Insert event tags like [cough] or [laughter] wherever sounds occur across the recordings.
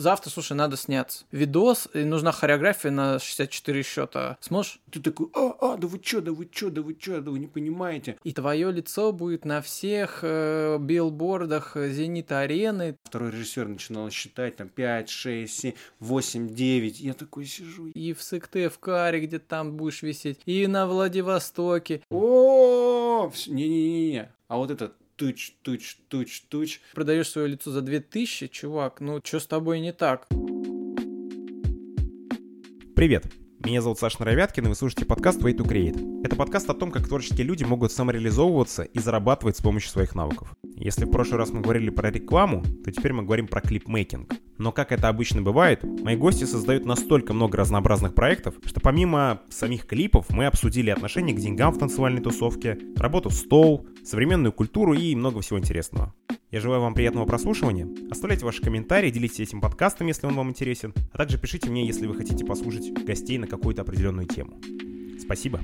завтра, слушай, надо сняться. Видос, и нужна хореография на 64 счета. Сможешь? Ты такой, а, а, да вы чё, да вы чё, да вы чё, да вы не понимаете. И твое лицо будет на всех э, билбордах Зенита Арены. Второй режиссер начинал считать там 5, 6, 7, 8, 9. Я такой сижу. И в Сыктывкаре, где там будешь висеть, и на Владивостоке. О, не-не-не. А вот этот туч, туч, туч, туч. Продаешь свое лицо за 2000, чувак, ну что с тобой не так? Привет! Меня зовут Саша Наровяткин, и вы слушаете подкаст Way to Create. Это подкаст о том, как творческие люди могут самореализовываться и зарабатывать с помощью своих навыков. Если в прошлый раз мы говорили про рекламу, то теперь мы говорим про клипмейкинг. Но как это обычно бывает, мои гости создают настолько много разнообразных проектов, что помимо самих клипов мы обсудили отношение к деньгам в танцевальной тусовке, работу стол, современную культуру и много всего интересного. Я желаю вам приятного прослушивания. Оставляйте ваши комментарии, делитесь этим подкастом, если он вам интересен, а также пишите мне, если вы хотите послушать гостей на какую-то определенную тему. Спасибо.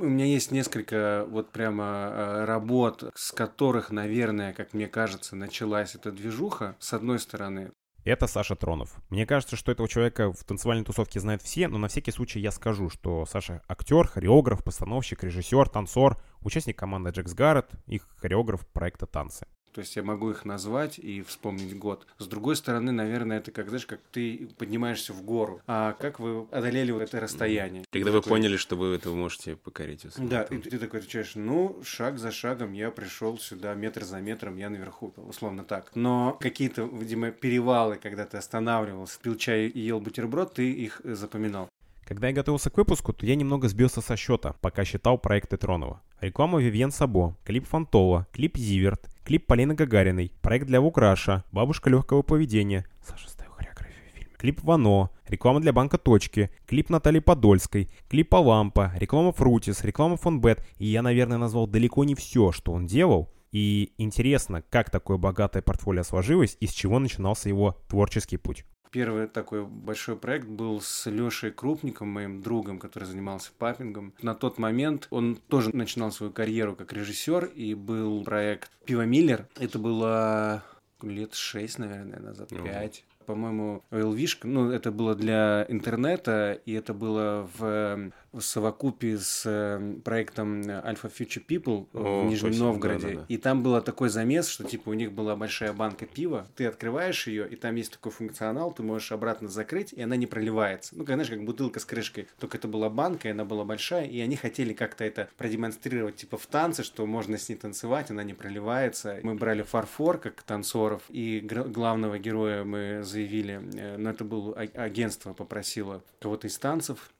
У меня есть несколько вот прямо э, работ, с которых, наверное, как мне кажется, началась эта движуха. С одной стороны, это Саша Тронов. Мне кажется, что этого человека в танцевальной тусовке знают все, но на всякий случай я скажу, что Саша актер, хореограф, постановщик, режиссер, танцор, участник команды Джекс Гаррет и хореограф проекта «Танцы». То есть я могу их назвать и вспомнить год. С другой стороны, наверное, это как, знаешь, как ты поднимаешься в гору. А как вы одолели вот это расстояние? Когда вы такой... поняли, что вы это можете покорить. Да, и ты такой отвечаешь, ну, шаг за шагом я пришел сюда, метр за метром, я наверху, условно так. Но какие-то, видимо, перевалы, когда ты останавливался, пил чай и ел бутерброд, ты их запоминал. Когда я готовился к выпуску, то я немного сбился со счета, пока считал проекты Тронова. Реклама Вивьен Сабо, клип Фантола, клип Зиверт, клип Полины Гагариной, проект для Вукраша, бабушка легкого поведения, Саша ставил хореографию в фильме, клип Вано, реклама для банка Точки, клип Натальи Подольской, клип Лампа, реклама Фрутис, реклама Фонбет, и я, наверное, назвал далеко не все, что он делал, и интересно, как такое богатое портфолио сложилось и с чего начинался его творческий путь. Первый такой большой проект был с Лешей Крупником, моим другом, который занимался папингом. На тот момент он тоже начинал свою карьеру как режиссер, и был проект «Пиво Миллер». Это было лет шесть, наверное, назад, пять по-моему, Элвишка. Ну, это было для интернета, и это было в в совокупе с эм, проектом Alpha Future People О, в Нижнем точно, Новгороде. Да, да, да. И там был такой замес, что типа у них была большая банка пива, ты открываешь ее, и там есть такой функционал, ты можешь обратно закрыть, и она не проливается. Ну, как, знаешь, как бутылка с крышкой. Только это была банка, и она была большая, и они хотели как-то это продемонстрировать типа в танце, что можно с ней танцевать, она не проливается. Мы брали фарфор как танцоров, и главного героя мы заявили, э, но это было агентство попросило кого-то из танцев,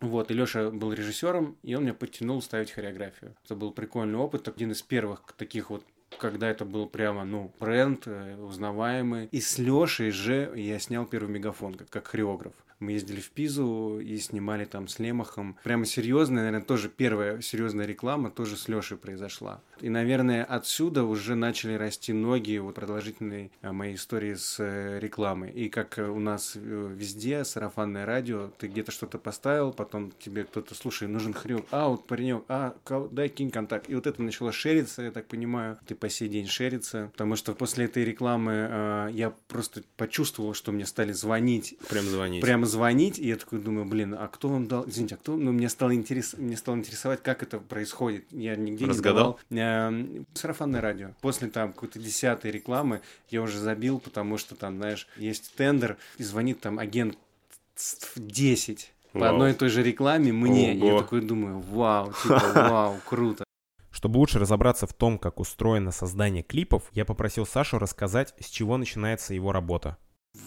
вот, и Лёша был режиссером, и он меня подтянул ставить хореографию. Это был прикольный опыт, один из первых таких вот когда это был прямо, ну, бренд э, узнаваемый. И с Лешей же я снял первый мегафон, как, как хореограф. Мы ездили в Пизу и снимали там с Лемахом. Прямо серьезная, наверное, тоже первая серьезная реклама тоже с Лешей произошла. И, наверное, отсюда уже начали расти ноги вот продолжительной э, моей истории с э, рекламой. И как у нас э, везде, сарафанное радио, ты где-то что-то поставил, потом тебе кто-то, слушай, нужен хрен, а, вот паренек, а, дай кинь контакт. И вот это начало шериться, я так понимаю, ты по сей день шерится, потому что после этой рекламы э, я просто почувствовал, что мне стали звонить. Прям звонить. Прямо звонить, и я такой думаю, блин, а кто вам дал, извините, а кто, ну, мне стало, интерес, мне стало интересовать, как это происходит. Я нигде Разгадал? не давал. Э, сарафанное радио. После там какой-то десятой рекламы я уже забил, потому что там, знаешь, есть тендер, и звонит там агент 10 по вау. одной и той же рекламе мне. Ого. Я такой думаю, вау, типа, вау, [laughs] круто. Чтобы лучше разобраться в том, как устроено создание клипов, я попросил Сашу рассказать, с чего начинается его работа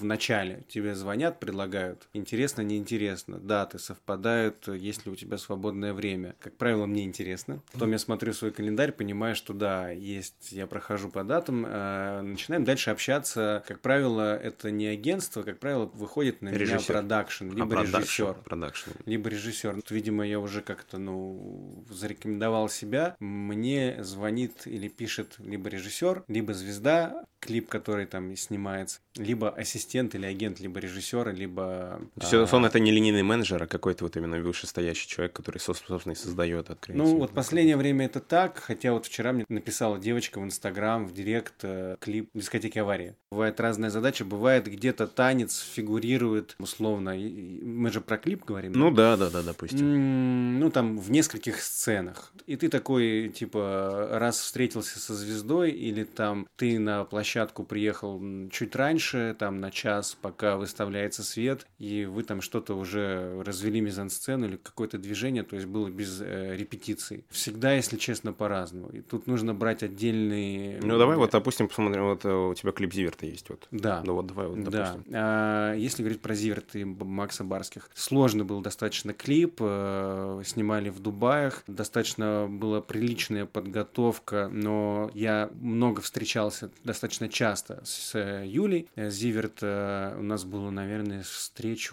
в начале тебе звонят, предлагают, интересно, неинтересно, даты совпадают, есть ли у тебя свободное время. Как правило, мне интересно. Потом я смотрю свой календарь, понимаю, что да, есть, я прохожу по датам, э, начинаем дальше общаться. Как правило, это не агентство, как правило, выходит на режиссер. меня продакшн, либо а, режиссер. Продакшн. Либо режиссер. Вот, видимо, я уже как-то, ну, зарекомендовал себя. Мне звонит или пишет либо режиссер, либо звезда, клип, который там снимается. Либо ассистент или агент, либо режиссера, либо... То есть он это не линейный менеджер, а какой-то вот именно вышестоящий человек, который, собственно, и создает открытие. Ну, вот последнее время это так, хотя вот вчера мне написала девочка в Инстаграм, в Директ, э, клип дискотеки аварии. Бывает разная задача, бывает где-то танец фигурирует, условно, мы же про клип говорим. Ну да, да, да, допустим. Ну, там, в нескольких сценах. И ты такой, типа, раз встретился со звездой, или там ты на площадку приехал чуть раньше, там, на час, пока выставляется свет, и вы там что-то уже развели мизансцену или какое-то движение, то есть было без э, репетиций. Всегда, если честно, по-разному. И тут нужно брать отдельные... Ну давай вот, допустим, посмотрим, вот э, у тебя клип Зиверта есть вот. Да. Ну вот давай вот, Да. допустим. А, если говорить про Зиверт и Макса Барских, сложный был достаточно клип, э, снимали в Дубаях, достаточно была приличная подготовка, но я много встречался достаточно часто с э, Юлей. Э, Зиверт у нас было, наверное, встреч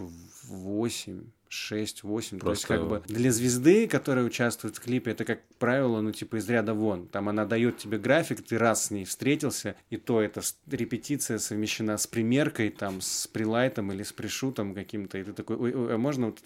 в 8 6-8. То есть, Просто- как бы для звезды, которая участвует в клипе, это, как правило, ну, типа из ряда вон. Там она дает тебе график, ты раз с ней встретился, и то это репетиция совмещена с примеркой, там, с прилайтом или с пришутом каким-то, и ты такой, ой, ой, а можно вот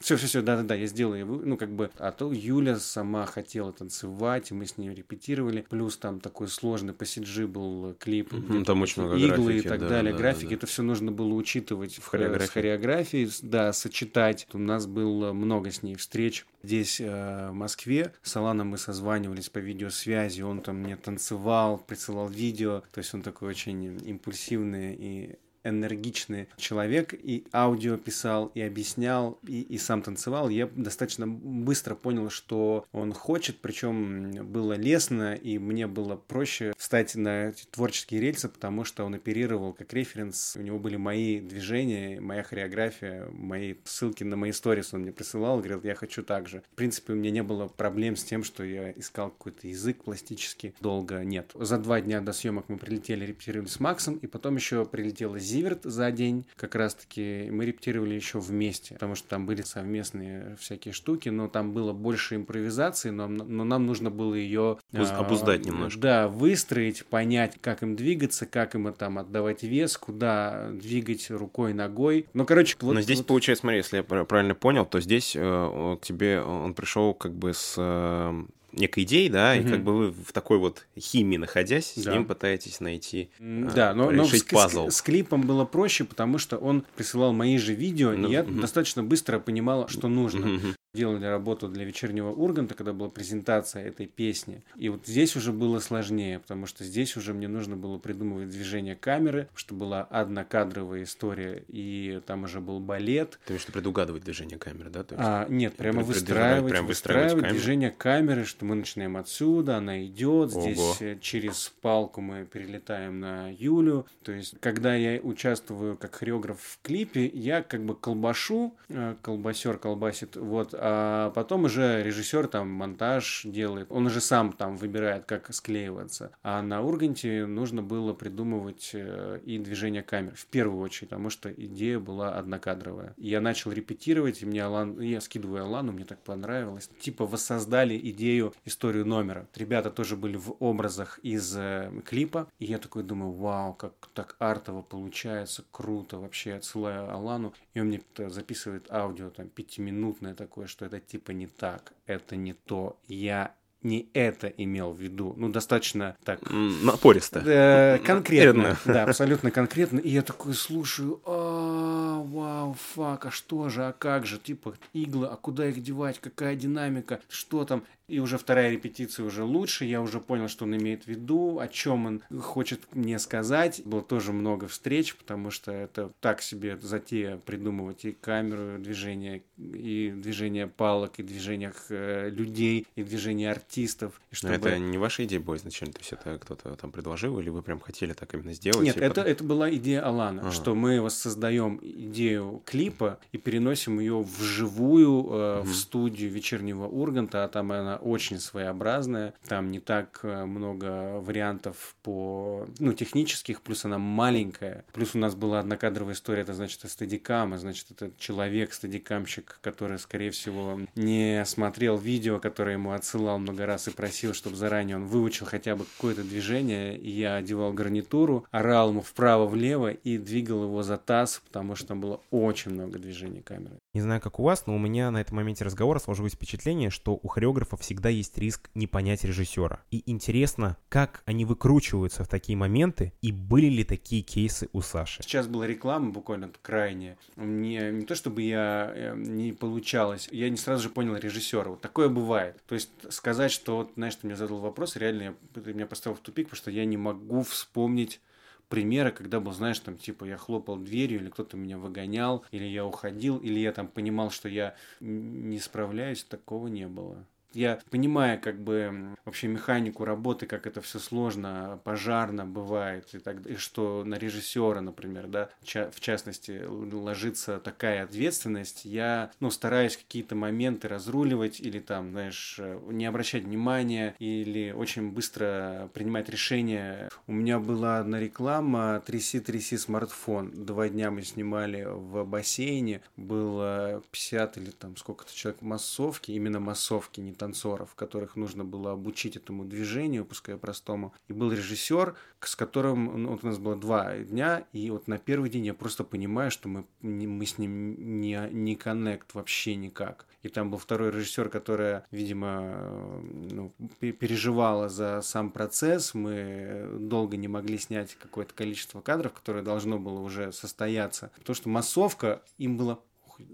все, все, все, да-да-да, я сделаю. И Ну, как бы, а то Юля сама хотела танцевать, и мы с ней репетировали. Плюс там такой сложный по CG был клип. Мгм, где там очень много иглы и графики, так да, далее. да, Графики, да, да. это все нужно было учитывать в хореографии. хореографии. с- да, сочетать. У нас было много с ней встреч здесь, э, в Москве. С Аланом мы созванивались по видеосвязи, он там мне танцевал, присылал видео. То есть он такой очень импульсивный и энергичный человек, и аудио писал, и объяснял, и, и сам танцевал. Я достаточно быстро понял, что он хочет, причем было лестно, и мне было проще встать на творческие рельсы, потому что он оперировал как референс. У него были мои движения, моя хореография, мои ссылки на мои сторис он мне присылал, говорил, я хочу так же. В принципе, у меня не было проблем с тем, что я искал какой-то язык пластический. Долго нет. За два дня до съемок мы прилетели, репетировали с Максом, и потом еще прилетела Зиверт за день. Как раз-таки мы репетировали еще вместе, потому что там были совместные всякие штуки, но там было больше импровизации, но, но нам нужно было ее Уз- обуздать немножко. Да, выстроить, понять, как им двигаться, как им там отдавать вес, куда двигать рукой, ногой. Ну, короче, вот, Но здесь вот- получается, смотри, если я пр- правильно понял, то здесь э, к тебе он пришел как бы с э, некой идеей, да, и Мгм. как бы вы в такой вот химии находясь, с Да. ним пытаетесь найти, э, Да, но, но решить с, с- пазл. с клипом было проще, потому что он присылал мои же видео, Ну, и я мгм. достаточно быстро понимал, что нужно. Мгм. Делали работу для вечернего Урганта, когда была презентация этой песни. И вот здесь уже было сложнее, потому что здесь уже мне нужно было придумывать движение камеры, что была однокадровая история, и там уже был балет. Ты имеешь виду предугадывать движение камеры, да? То есть- А, нет, прямо выстраивать, прям выстраивать выстраивать движение камеры, что мы начинаем отсюда, она идет, Ого. здесь э, через палку мы перелетаем на Юлю. То есть, когда я участвую как хореограф в клипе, я как бы колбашу, э, колбасер колбасит, вот, а потом уже режиссер там монтаж делает, он уже сам там выбирает, как склеиваться. А на Урганте нужно было придумывать э, и движение камер в первую очередь, потому что идея была однокадровая. Я начал репетировать, и мне Алан, я скидываю Алану, мне так понравилось. Типа воссоздали идею, историю номера. Ребята тоже были в образах из э, клипа, и я такой думаю, вау, как так артово получается, круто, вообще отсылаю Алану, и он мне записывает аудио, там, пятиминутное такое, что это типа не так, это не то, я не это имел в виду. Ну, достаточно так Напористо. Э, конкретно, да, абсолютно конкретно. И я такой слушаю, а, вау, фак, а что же, а как же, типа иглы, а куда их девать, какая динамика, что там. И уже вторая репетиция уже лучше, я уже понял, что он имеет в виду, о чем он хочет мне сказать. Было тоже много встреч, потому что это так себе затея придумывать и камеру, движение, и движение палок, и движение э, людей, и движение артистов. И Но чтобы... это не ваша идея была изначально? То есть это кто-то там предложил, или вы прям хотели так именно сделать? Нет, и это, потом- это была идея Алана, Ага. что мы воссоздаем идею клипа и переносим ее вживую э, в студию вечернего Урганта, а там она очень своеобразная, там не так э, много вариантов по, ну, технических, плюс она маленькая, плюс у нас была однокадровая история, это значит стадикам, а значит это человек, стадикамщик, который, скорее всего, не смотрел видео, которое ему отсылал много раз и просил, чтобы заранее он выучил хотя бы какое-то движение, и я одевал гарнитуру, орал ему вправо-влево и двигал его за таз, потому что там было очень много движений камеры. Не знаю, как у вас, но у меня на этом моменте разговора сложилось впечатление, что у хореографа всегда есть риск не понять режиссера. И интересно, как они выкручиваются в такие моменты, и были ли такие кейсы у Саши? Сейчас была реклама буквально крайне. Мне не то чтобы я э, не получалось, я не сразу же понял режиссера. Вот такое бывает. То есть сказать, что вот, знаешь, ты мне задал вопрос, реально я, ты меня поставил в тупик, потому что я не могу вспомнить примеры, когда был, знаешь, там, типа, я хлопал дверью, или кто-то меня выгонял, или я уходил, или я там понимал, что я не справляюсь, такого не было. Я понимаю, как бы вообще механику работы, как это все сложно, пожарно бывает, и, так, и что на режиссера, например, да, в частности, ложится такая ответственность, я, ну, стараюсь какие-то моменты разруливать или там, знаешь, не обращать внимания или очень быстро принимать решения. У меня была одна реклама «Тряси-тряси смартфон». Два дня мы снимали в бассейне, было 50 или там сколько-то человек массовки, именно массовки, не танцоров, которых нужно было обучить этому движению, пускай простому. И был режиссер, с которым ну, вот у нас было два дня, и вот на первый день я просто понимаю, что мы, мы с ним не, не коннект вообще никак. И там был второй режиссер, которая, видимо, ну, переживала за сам процесс. Мы долго не могли снять какое-то количество кадров, которое должно было уже состояться. Потому что массовка, им было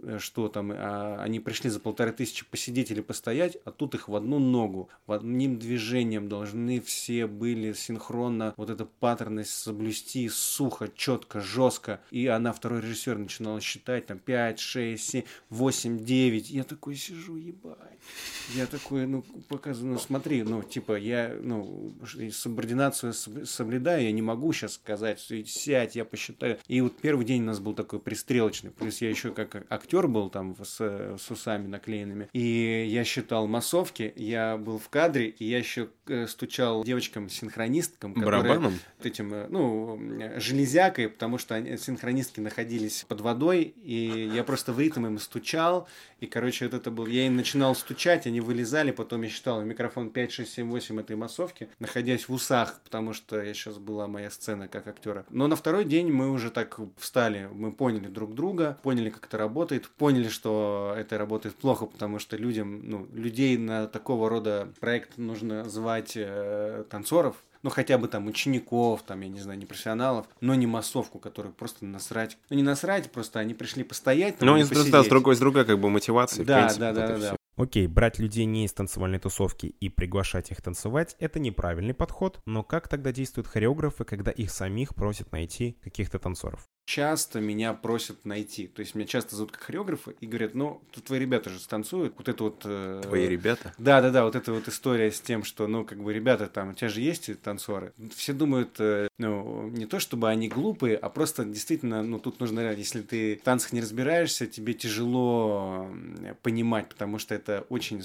Э, что там, а, они пришли за полторы тысячи посидеть или постоять, а тут их в одну ногу, в одним движением должны все были синхронно вот эту паттерность соблюсти сухо, четко, жестко. И она, второй режиссер, начинала считать там 5, 6, 7, 8, 9. Я такой сижу, ебать. Я такой, ну, показываю, ну, смотри, ну, типа, я, ну, субординацию соблюдаю, я не могу сейчас сказать, сядь, я посчитаю. И вот первый день у нас был такой пристрелочный, плюс я еще как актер был там с, с усами наклеенными, и я считал массовки, я был в кадре, и я еще э, стучал девочкам-синхронисткам, которые... Барабаном? Этим, э, ну, железякой, потому что они, синхронистки находились под водой, и я просто в ритм им стучал, и, короче, вот это был... Я им начинал стучать, они вылезали, потом я считал микрофон 5, 6, 7, 8 этой массовки, находясь в усах, потому что я сейчас была моя сцена как актера. Но на второй день мы уже так встали, мы поняли друг друга, поняли, как это работает, поняли, что это работает плохо, потому что людям, ну, людей на такого рода проект нужно звать э, танцоров, ну, хотя бы там учеников, там, я не знаю, не профессионалов, но не массовку, которую просто насрать. Ну, не насрать, просто они пришли постоять. Ну, просто, да, с другой, с другой, как бы, мотивации. Да, принципе, да, да, да. Окей, брать людей не из танцевальной тусовки и приглашать их танцевать – это неправильный подход, но как тогда действуют хореографы, когда их самих просят найти каких-то танцоров? часто меня просят найти. То есть меня часто зовут как хореографа и говорят, ну, тут твои ребята же станцуют. Вот это вот... Э, твои ребята? Да, да, да, вот эта вот история с тем, что, ну, как бы, ребята там, у тебя же есть танцоры. Все думают, э, ну, не то чтобы они глупые, а просто действительно, ну, тут нужно, если ты в танцах не разбираешься, тебе тяжело понимать, потому что это очень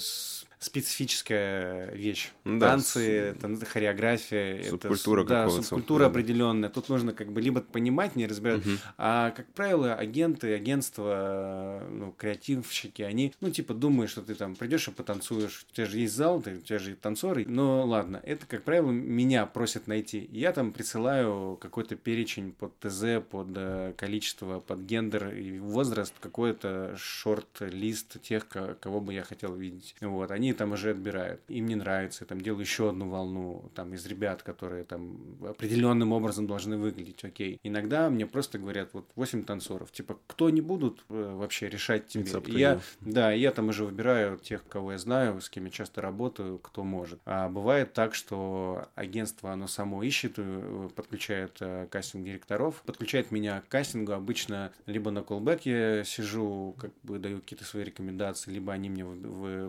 специфическая вещь. Да, Танцы, с... хореография. Субкультура это, Да, субкультура да. определенная. Тут нужно как бы либо понимать, не разбирать. Угу. А, как правило, агенты, агентства, ну, креативщики, они, ну, типа, думают, что ты там придешь и потанцуешь. У тебя же есть зал, ты, у тебя же танцоры. Но ладно, это, как правило, меня просят найти. Я там присылаю какой-то перечень под ТЗ, под э, количество, под гендер и возраст, какой-то шорт-лист тех, кого бы я хотел видеть. Вот, они там уже отбирают. Им не нравится, там делаю еще одну волну там из ребят, которые там определенным образом должны выглядеть, окей. Иногда мне просто говорят, вот 8 танцоров, типа, кто не будут э, вообще решать тебе. Я, да, я там уже выбираю тех, кого я знаю, с кем я часто работаю, кто может. А бывает так, что агентство, оно само ищет, э, подключает э, кастинг-директоров, подключает меня к кастингу, обычно либо на колбэк я сижу, как бы даю какие-то свои рекомендации, либо они мне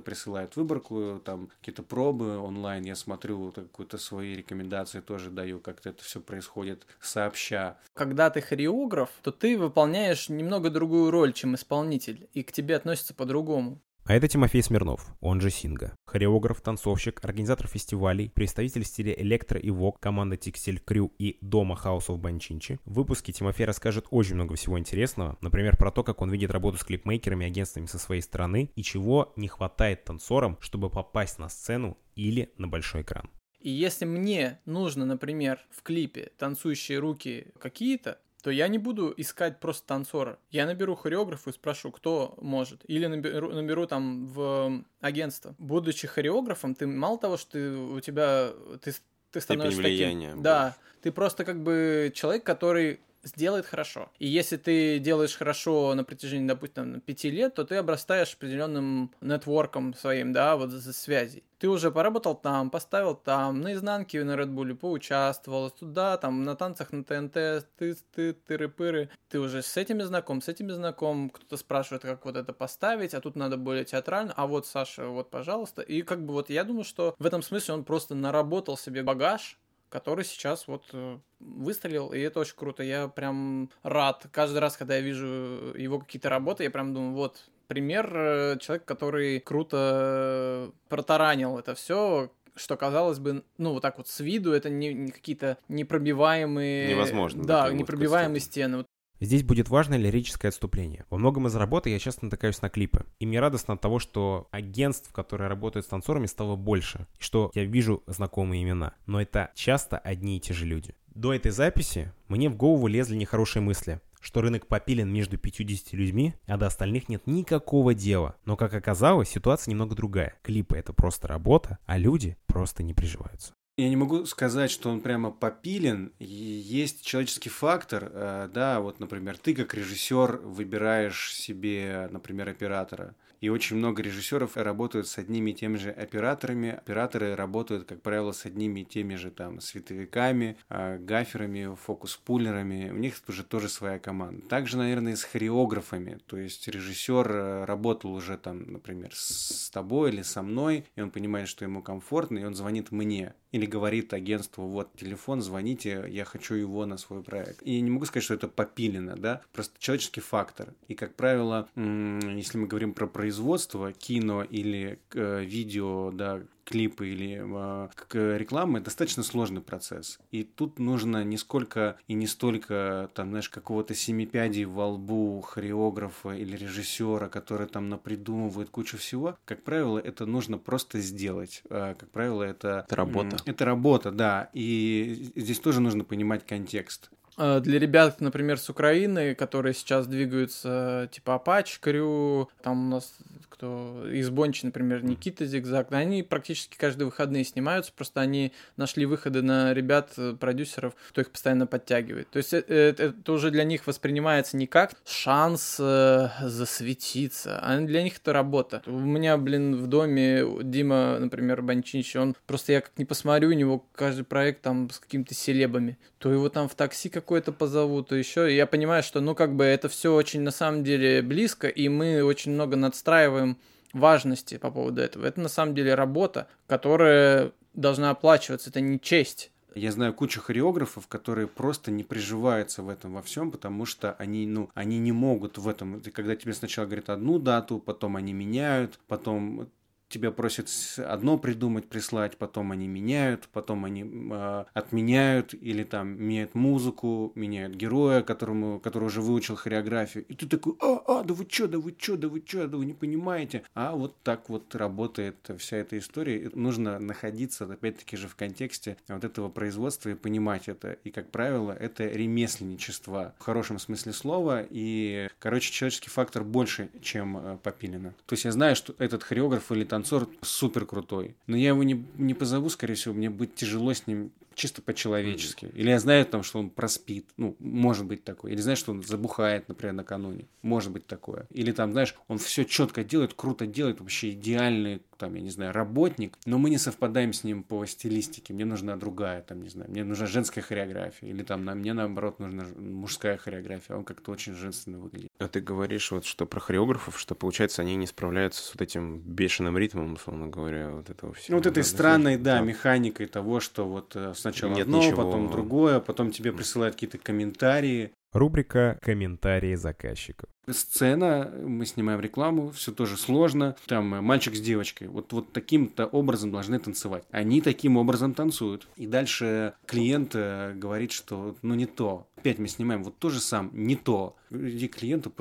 присылают выбор выборку, там какие-то пробы онлайн, я смотрю какую-то свои рекомендации тоже даю, как-то это все происходит сообща. Когда ты хореограф, то ты выполняешь немного другую роль, чем исполнитель, и к тебе относятся по-другому. А это Тимофей Смирнов, он же Синга. Хореограф, танцовщик, организатор фестивалей, представитель стиля электро и вок, команда Текстиль Крю и Дома Хаусов Банчинчи. В выпуске Тимофей расскажет очень много всего интересного, например, про то, как он видит работу с клипмейкерами и агентствами со своей стороны и чего не хватает танцорам, чтобы попасть на сцену или на большой экран. И если мне нужно, например, в клипе танцующие руки какие-то, то я не буду искать просто танцора. Я наберу хореографа и спрошу, кто может. Или наберу, наберу там в агентство. Будучи хореографом, ты мало того, что ты, у тебя ты, ты становишься таким... Да, ты просто как бы человек, который сделает хорошо. И если ты делаешь хорошо на протяжении, допустим, пяти лет, то ты обрастаешь определенным нетворком своим, да, вот за связей. Ты уже поработал там, поставил там, на изнанке на Red Bull поучаствовал, туда, там, на танцах на ТНТ, ты, ты, тыры-пыры. Ты уже с этими знаком, с этими знаком, кто-то спрашивает, как вот это поставить, а тут надо более театрально, а вот, Саша, вот, пожалуйста. И как бы вот я думаю, что в этом смысле он просто наработал себе багаж, который сейчас вот э, выстрелил, и это очень круто. Я прям рад. Каждый раз, когда я вижу его какие-то работы, я прям думаю, вот, пример э, человека, который круто протаранил это все, что казалось бы, ну, вот так вот с виду, это не, не какие-то непробиваемые... Невозможно. Да, непробиваемые стены. Вот Здесь будет важное лирическое отступление. Во многом из работы я часто натыкаюсь на клипы. И мне радостно от того, что агентств, которые работают с танцорами, стало больше. И что я вижу знакомые имена. Но это часто одни и те же люди. До этой записи мне в голову лезли нехорошие мысли что рынок попилен между 50 людьми, а до остальных нет никакого дела. Но, как оказалось, ситуация немного другая. Клипы — это просто работа, а люди просто не приживаются. Я не могу сказать, что он прямо попилен. Есть человеческий фактор, э, да, вот, например, ты как режиссер выбираешь себе, например, оператора. И очень много режиссеров работают с одними и теми же операторами. Операторы работают, как правило, с одними и теми же там световиками, а, гаферами, фокус-пулерами. У них уже тоже своя команда. Также, наверное, и с хореографами. То есть режиссер э, работал уже там, например, с тобой или со мной, и он понимает, что ему комфортно, и он звонит мне. Или говорит агентству, вот телефон, звоните, я хочу его на свой проект. И не могу сказать, что это попилено, да, просто человеческий фактор. И, как правило, если мы говорим про производство кино или э, видео, да, клипы или э, рекламы достаточно сложный процесс. И тут нужно не сколько и не столько, там, знаешь, какого-то семипядей во лбу хореографа или режиссера, который там напридумывает кучу всего. Как правило, это нужно просто сделать. Э, как правило, это... Это работа. Это работа, да. И здесь тоже нужно понимать контекст. Э, для ребят, например, с Украины, которые сейчас двигаются типа Апач, Крю, там у нас кто из Бончи, например, Никита Зигзаг, они практически каждые выходные снимаются, просто они нашли выходы на ребят, э, продюсеров, кто их постоянно подтягивает. То есть это, э, это уже для них воспринимается не как шанс засветиться, а для них это работа. У меня, блин, в доме Дима, например, Банчинич, он просто я как не посмотрю, у него каждый проект там с какими-то селебами, то его там в такси какое-то позовут, то еще. И я понимаю, что, ну, как бы это все очень на самом деле близко, и мы очень много надстраиваем важности по поводу этого. Это на самом деле работа, которая должна оплачиваться, это не честь. Я знаю кучу хореографов, которые просто не приживаются в этом во всем, потому что они, ну, они не могут в этом. Когда тебе сначала говорят одну дату, потом они меняют, потом тебя просят одно придумать, прислать, потом они меняют, потом они э, отменяют или там меняют музыку, меняют героя, которому, который уже выучил хореографию. И ты такой, а, а, да вы чё, да вы чё, да вы чё, да вы не понимаете. А вот так вот работает вся эта история. И нужно находиться, опять-таки же, в контексте вот этого производства и понимать это. И, как правило, это ремесленничество в хорошем смысле слова. И, короче, человеческий фактор больше, чем э, Попилина. То есть я знаю, что этот хореограф или там танцор супер крутой. Но я его не, не позову, скорее всего, мне будет тяжело с ним чисто по-человечески. Или я знаю там, что он проспит, ну, может быть такое. Или знаешь, что он забухает, например, накануне. Может быть такое. Или там, знаешь, он все четко делает, круто делает, вообще идеальный, там, я не знаю, работник, но мы не совпадаем с ним по стилистике. Мне нужна другая, там, не знаю, мне нужна женская хореография. Или там, на мне, наоборот, нужна мужская хореография. Он как-то очень женственно выглядит. А ты говоришь вот, что про хореографов, что, получается, они не справляются с вот этим бешеным ритмом, условно говоря, вот этого всего. Ну, вот этой странной, да, да, механикой того, что вот э, сначала Нет одно, ничего... потом другое, потом тебе присылают какие-то комментарии. Рубрика «Комментарии заказчиков». Сцена, мы снимаем рекламу, все тоже сложно. Там мальчик с девочкой. Вот, вот таким-то образом должны танцевать. Они таким образом танцуют. И дальше клиент э, говорит, что ну не то. Опять мы снимаем вот то же сам, не то. Иди клиенту,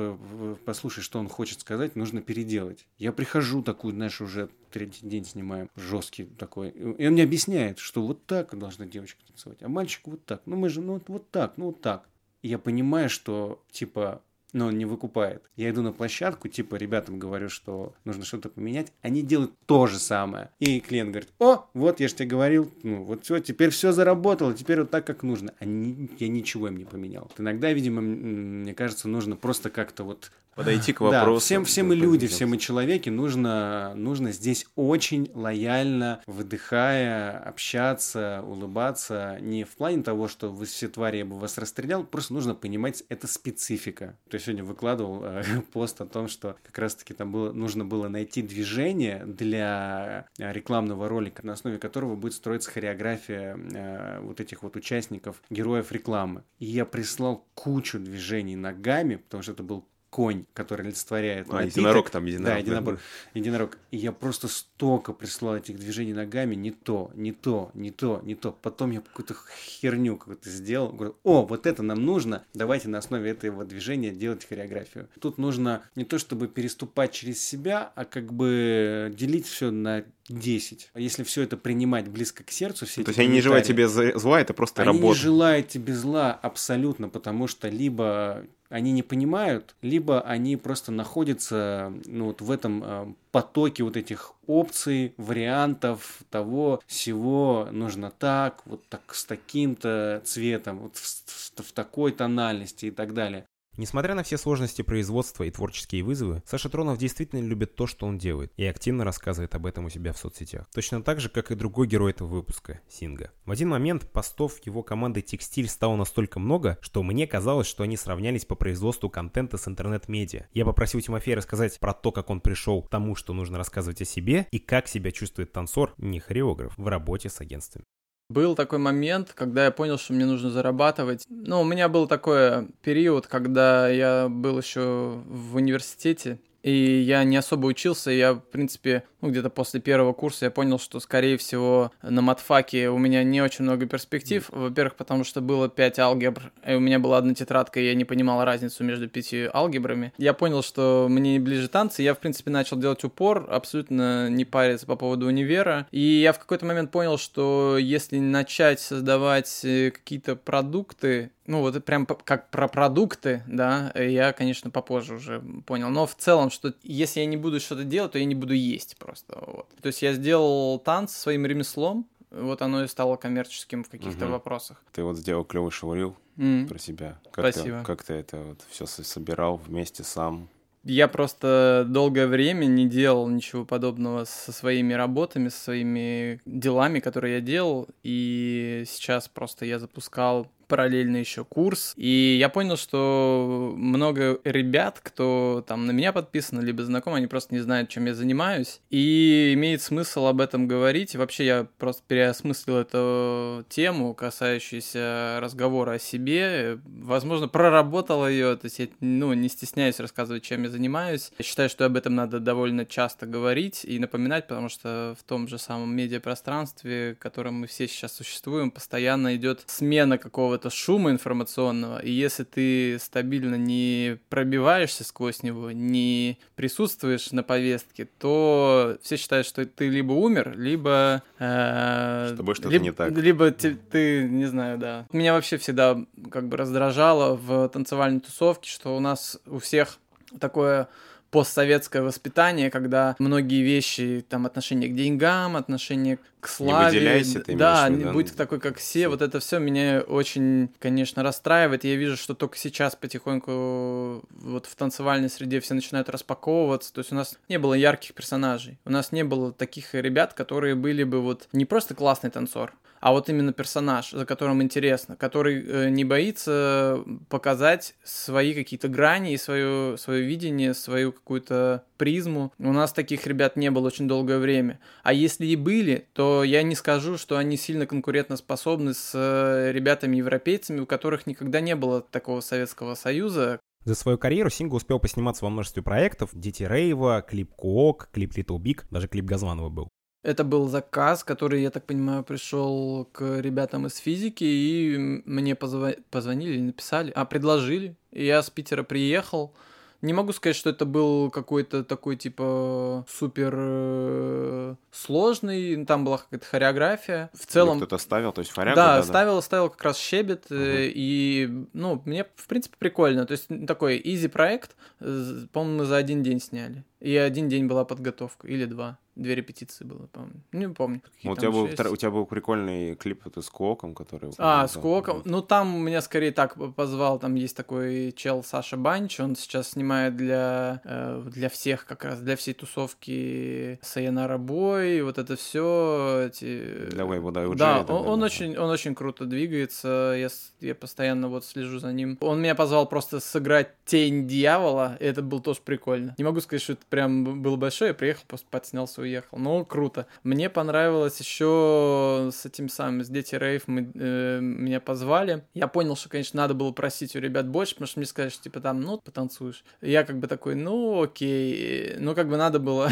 послушай, что он хочет сказать, нужно переделать. Я прихожу такую, знаешь, уже третий день снимаем, жесткий такой. И он мне объясняет, что вот так должна девочка танцевать, а мальчик вот так. Ну мы же, ну вот так, ну вот так я понимаю, что, типа, но он не выкупает. Я иду на площадку, типа, ребятам говорю, что нужно что-то поменять. Они делают то же самое. И клиент говорит, о, вот я же тебе говорил, ну, вот все, теперь все заработало, теперь вот так, как нужно. Они, я ничего им не поменял. Иногда, видимо, мне кажется, нужно просто как-то вот подойти к вопросу. Да, всем, все мы люди, все мы человеки, нужно, нужно здесь очень лояльно, выдыхая, общаться, улыбаться. Не в плане того, что вы все твари, я бы вас расстрелял, просто нужно понимать, это специфика. То есть сегодня выкладывал э, [laughs] пост о том, что как раз-таки там было, нужно было найти движение для рекламного ролика, на основе которого будет строиться хореография э, вот этих вот участников, героев рекламы. И я прислал кучу движений ногами, потому что это был конь, который олицетворяет а, напиток. единорог там, единорог. Да, единорог, единорог. И я просто столько прислал этих движений ногами, не то, не то, не то, не то. Потом я какую-то херню какую-то сделал. Говорю, о, вот это нам нужно, давайте на основе этого движения делать хореографию. Тут нужно не то, чтобы переступать через себя, а как бы делить все на 10. А если все это принимать близко к сердцу, все То есть они не желают тебе зла, это просто они работа. Они не желают тебе зла абсолютно, потому что либо они не понимают, либо они просто находятся ну, вот в этом э, потоке вот этих опций, вариантов того, всего нужно так, вот так с таким-то цветом, вот в, в, в такой тональности и так далее. Несмотря на все сложности производства и творческие вызовы, Саша Тронов действительно любит то, что он делает, и активно рассказывает об этом у себя в соцсетях. Точно так же, как и другой герой этого выпуска, Синга. В один момент постов его команды «Текстиль» стало настолько много, что мне казалось, что они сравнялись по производству контента с интернет-медиа. Я попросил Тимофея рассказать про то, как он пришел к тому, что нужно рассказывать о себе, и как себя чувствует танцор, не хореограф, в работе с агентствами. Был такой момент, когда я понял, что мне нужно зарабатывать. Ну, у меня был такой период, когда я был еще в университете, и я не особо учился, я, в принципе, ну, где-то после первого курса я понял, что, скорее всего, на матфаке у меня не очень много перспектив. Во-первых, потому что было 5 алгебр, и у меня была одна тетрадка, и я не понимал разницу между пятью алгебрами. Я понял, что мне ближе танцы, я, в принципе, начал делать упор, абсолютно не париться по поводу универа. И я в какой-то момент понял, что если начать создавать э, какие-то продукты, ну вот прям как про продукты, да, я, конечно, попозже уже понял. Но в целом, что если я не буду что-то делать, то я не буду есть просто. Вот. То есть я сделал танц своим ремеслом, вот оно и стало коммерческим в каких-то угу. вопросах. Ты вот сделал клевый шаурил mm. про себя. Как Спасибо. Ты, как ты это вот все собирал вместе сам? Я просто долгое время не делал ничего подобного со своими работами, со своими делами, которые я делал, и сейчас просто я запускал параллельно еще курс. И я понял, что много ребят, кто там на меня подписан, либо знаком, они просто не знают, чем я занимаюсь. И имеет смысл об этом говорить. Вообще я просто переосмыслил эту тему, касающуюся разговора о себе. Возможно, проработал ее, то есть я ну, не стесняюсь рассказывать, чем я занимаюсь. Я считаю, что об этом надо довольно часто говорить и напоминать, потому что в том же самом медиапространстве, в котором мы все сейчас существуем, постоянно идет смена какого-то какого-то шума информационного, и если ты стабильно не пробиваешься сквозь него, не присутствуешь на повестке, то все считают, что ты либо умер, либо... Э, С тобой что-то либо, не так. Либо ты, ты, не знаю, да. Меня вообще всегда как бы раздражало в танцевальной тусовке, что у нас у всех такое постсоветское воспитание, когда многие вещи, там, отношение к деньгам, отношение к славе. Не выделяйся, ты Да, имеешь в виду, будь да? такой, как все. Вот это все меня очень, конечно, расстраивает. Я вижу, что только сейчас потихоньку вот в танцевальной среде все начинают распаковываться. То есть у нас не было ярких персонажей. У нас не было таких ребят, которые были бы вот не просто классный танцор, а вот именно персонаж, за которым интересно, который э, не боится показать свои какие-то грани и свое, свое видение, свою какую-то призму. У нас таких ребят не было очень долгое время. А если и были, то я не скажу, что они сильно конкурентоспособны с э, ребятами-европейцами, у которых никогда не было такого Советского Союза, За свою карьеру Синга успел посниматься во множестве проектов. Дети Рейва, клип Куок, клип Little Big, даже клип Газманова был. Это был заказ, который, я так понимаю, пришел к ребятам из физики, и мне позва- позвонили или написали, а предложили. И я с Питера приехал. Не могу сказать, что это был какой-то такой типа супер э, сложный, там была какая-то хореография. В целом, Кто-то ставил, то есть форягу, да, ставил, ставил как раз щебет, Мгм. и, ну, мне, в принципе, прикольно. То есть, такой изи проект, э, по-моему, мы за один день сняли. И один день была подготовка, или два. Две репетиции было, по-моему. Не помню. Ну, у, тебя был, у тебя был прикольный клип это с Куоком, который... А, с Куоком. Ну, там меня скорее так позвал. Там есть такой чел Саша Банч. Он сейчас снимает для, э, для всех, как раз, для всей тусовки Sayonara Boy. Вот это все. Эти... Для Weibo, да, Да, он, он очень, он очень круто двигается. Я, я постоянно вот слежу за ним. Он меня позвал просто сыграть тень дьявола. Это было тоже прикольно. Не могу сказать, что это прям было большое. Я приехал, просто подснялся уехал. Но круто. Мне понравилось еще с этим самым, с Дети Рейв мы, э, меня позвали. Я понял, что, конечно, надо было просить у ребят больше, потому что мне сказали, что типа там, ну, потанцуешь. И я как бы такой, ну, окей. Ну, как бы надо было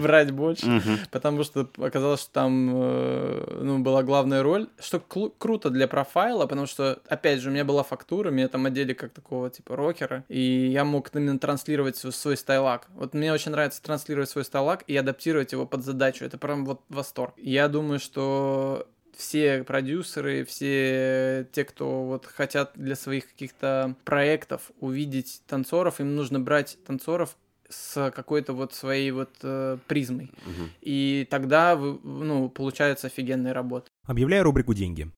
брать [laughs] больше. Потому что оказалось, что там э, ну, была главная роль, что круто для профайла, потому что, опять же, у меня была фактура, меня там одели как такого типа рокера, и я мог именно транслировать свой, свой стайлак. Вот мне очень нравится транслировать свой стайлак и адаптировать его под задачу. Это прям вот восторг. Я думаю, что все продюсеры, все те, кто вот хотят для своих каких-то проектов увидеть танцоров, им нужно брать танцоров с какой-то вот своей вот э, призмой. Мгм. И тогда, вы- ну, получается офигенная работа. Объявляю рубрику «Деньги».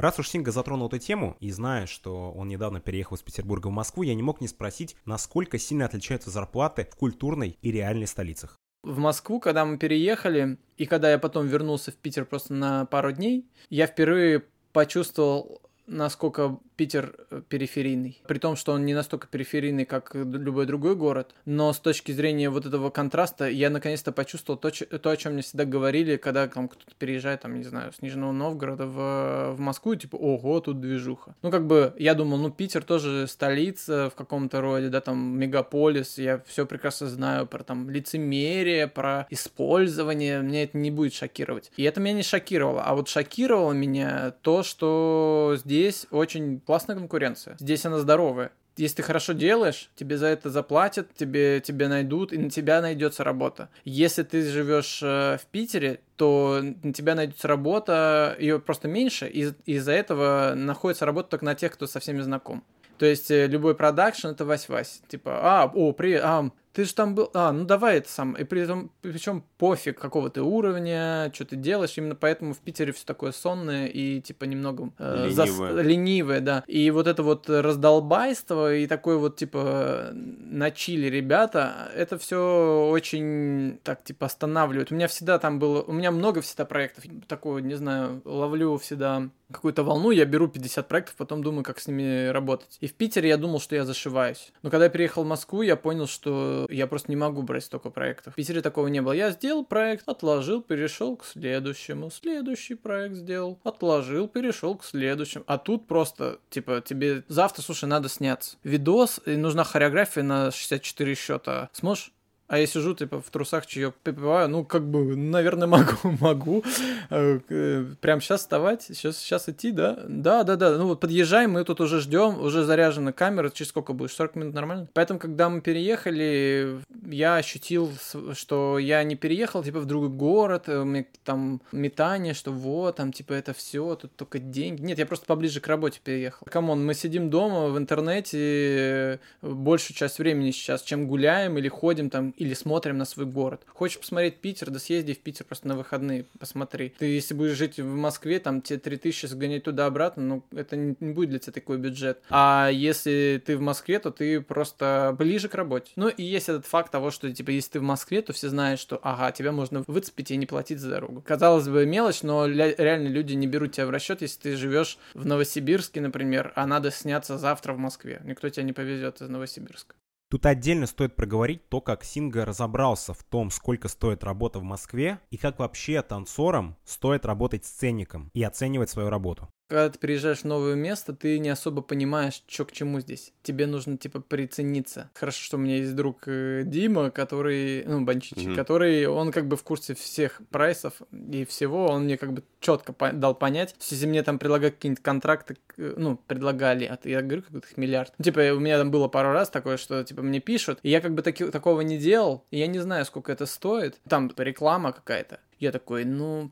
Раз уж Синга затронул эту тему, и зная, что он недавно переехал из Петербурга в Москву, я не мог не спросить, насколько сильно отличаются зарплаты в культурной и реальной столицах. В Москву, когда мы переехали, и когда я потом вернулся в Питер просто на пару дней, я впервые почувствовал, насколько Питер э, периферийный. При том, что он не настолько периферийный, как любой другой город. Но с точки зрения вот этого контраста, я наконец-то почувствовал то, то, о чем мне всегда говорили, когда там кто-то переезжает, там, не знаю, с Нижнего Новгорода в, в Москву, типа, ого, тут движуха. Ну, как бы, я думал, ну, Питер тоже столица в каком-то роде, да, там, мегаполис, я все прекрасно знаю про там лицемерие, про использование, меня это не будет шокировать. И это меня не шокировало, а вот шокировало меня то, что здесь очень классная конкуренция. Здесь она здоровая. Если ты хорошо делаешь, тебе за это заплатят, тебе, тебе найдут, и на тебя найдется работа. Если ты живешь э, в Питере, то на тебя найдется работа, ее просто меньше, и из-за этого находится работа только на тех, кто со всеми знаком. То есть э, любой продакшн это Вась-Вась. Типа, а, о, привет, а, ты же там был, а, ну давай это сам. И при этом, причем пофиг, какого ты уровня, что ты делаешь. Именно поэтому в Питере все такое сонное и типа немного э, зас- Ленивое. ленивое, да. И вот это вот раздолбайство и такой вот типа на чили ребята, это все очень так типа останавливает. У меня всегда там было, у меня много всегда проектов. Такого, не знаю, ловлю всегда какую-то волну, я беру 50 проектов, потом думаю, как с ними работать. И в Питере я думал, что я зашиваюсь. Но когда я переехал в Москву, я понял, что я просто не могу брать столько проектов. В Питере такого не было. Я сделал проект, отложил, перешел к следующему. Следующий проект сделал, отложил, перешел к следующему. А тут просто, типа, тебе завтра, слушай, надо сняться. Видос, и нужна хореография на 64 счета. Сможешь? А я сижу, типа, в трусах чаек попиваю, ну, как бы, наверное, [laughs] могу, могу. Э, э, прям сейчас вставать, сейчас, сейчас идти, да? Да, да, да. Ну, вот подъезжаем, мы тут уже ждем, уже заряжена камера, через сколько будешь? 40 минут нормально? Поэтому, когда мы переехали, я ощутил, что я не переехал, типа, в другой город, у меня там метание, что вот, там, типа, это все, тут только деньги. Нет, я просто поближе к работе переехал. Come on, мы сидим дома в интернете большую часть времени сейчас, чем гуляем или ходим там или смотрим на свой город. Хочешь посмотреть Питер, да съезди в Питер просто на выходные, посмотри. Ты если будешь жить в Москве, там тебе 3000 сгонять туда-обратно, ну это не, не будет для тебя такой бюджет. А если ты в Москве, то ты просто ближе к работе. Ну и есть этот факт того, что типа если ты в Москве, то все знают, что ага, тебя можно выцепить и не платить за дорогу. Казалось бы мелочь, но реально люди не берут тебя в расчет, если ты живешь в Новосибирске, например, а надо сняться завтра в Москве. Никто тебя не повезет из Новосибирска. Тут отдельно стоит проговорить то, как Синга разобрался в том, сколько стоит работа в Москве и как вообще танцорам стоит работать сцеником и оценивать свою работу когда ты приезжаешь в новое место, ты не особо понимаешь, что к чему здесь. Тебе нужно, типа, прицениться. Хорошо, что у меня есть друг э, Дима, который, ну, Банчич, mm-hmm. который, он как бы в курсе всех прайсов и всего, он мне как бы четко по- дал понять, если мне там предлагают какие-нибудь контракты, ну, предлагали, а я говорю, как будто их миллиард. Ну, типа, у меня там было пару раз такое, что, типа, мне пишут, и я как бы таки, такого не делал, и я не знаю, сколько это стоит. Там реклама какая-то. Я такой, ну,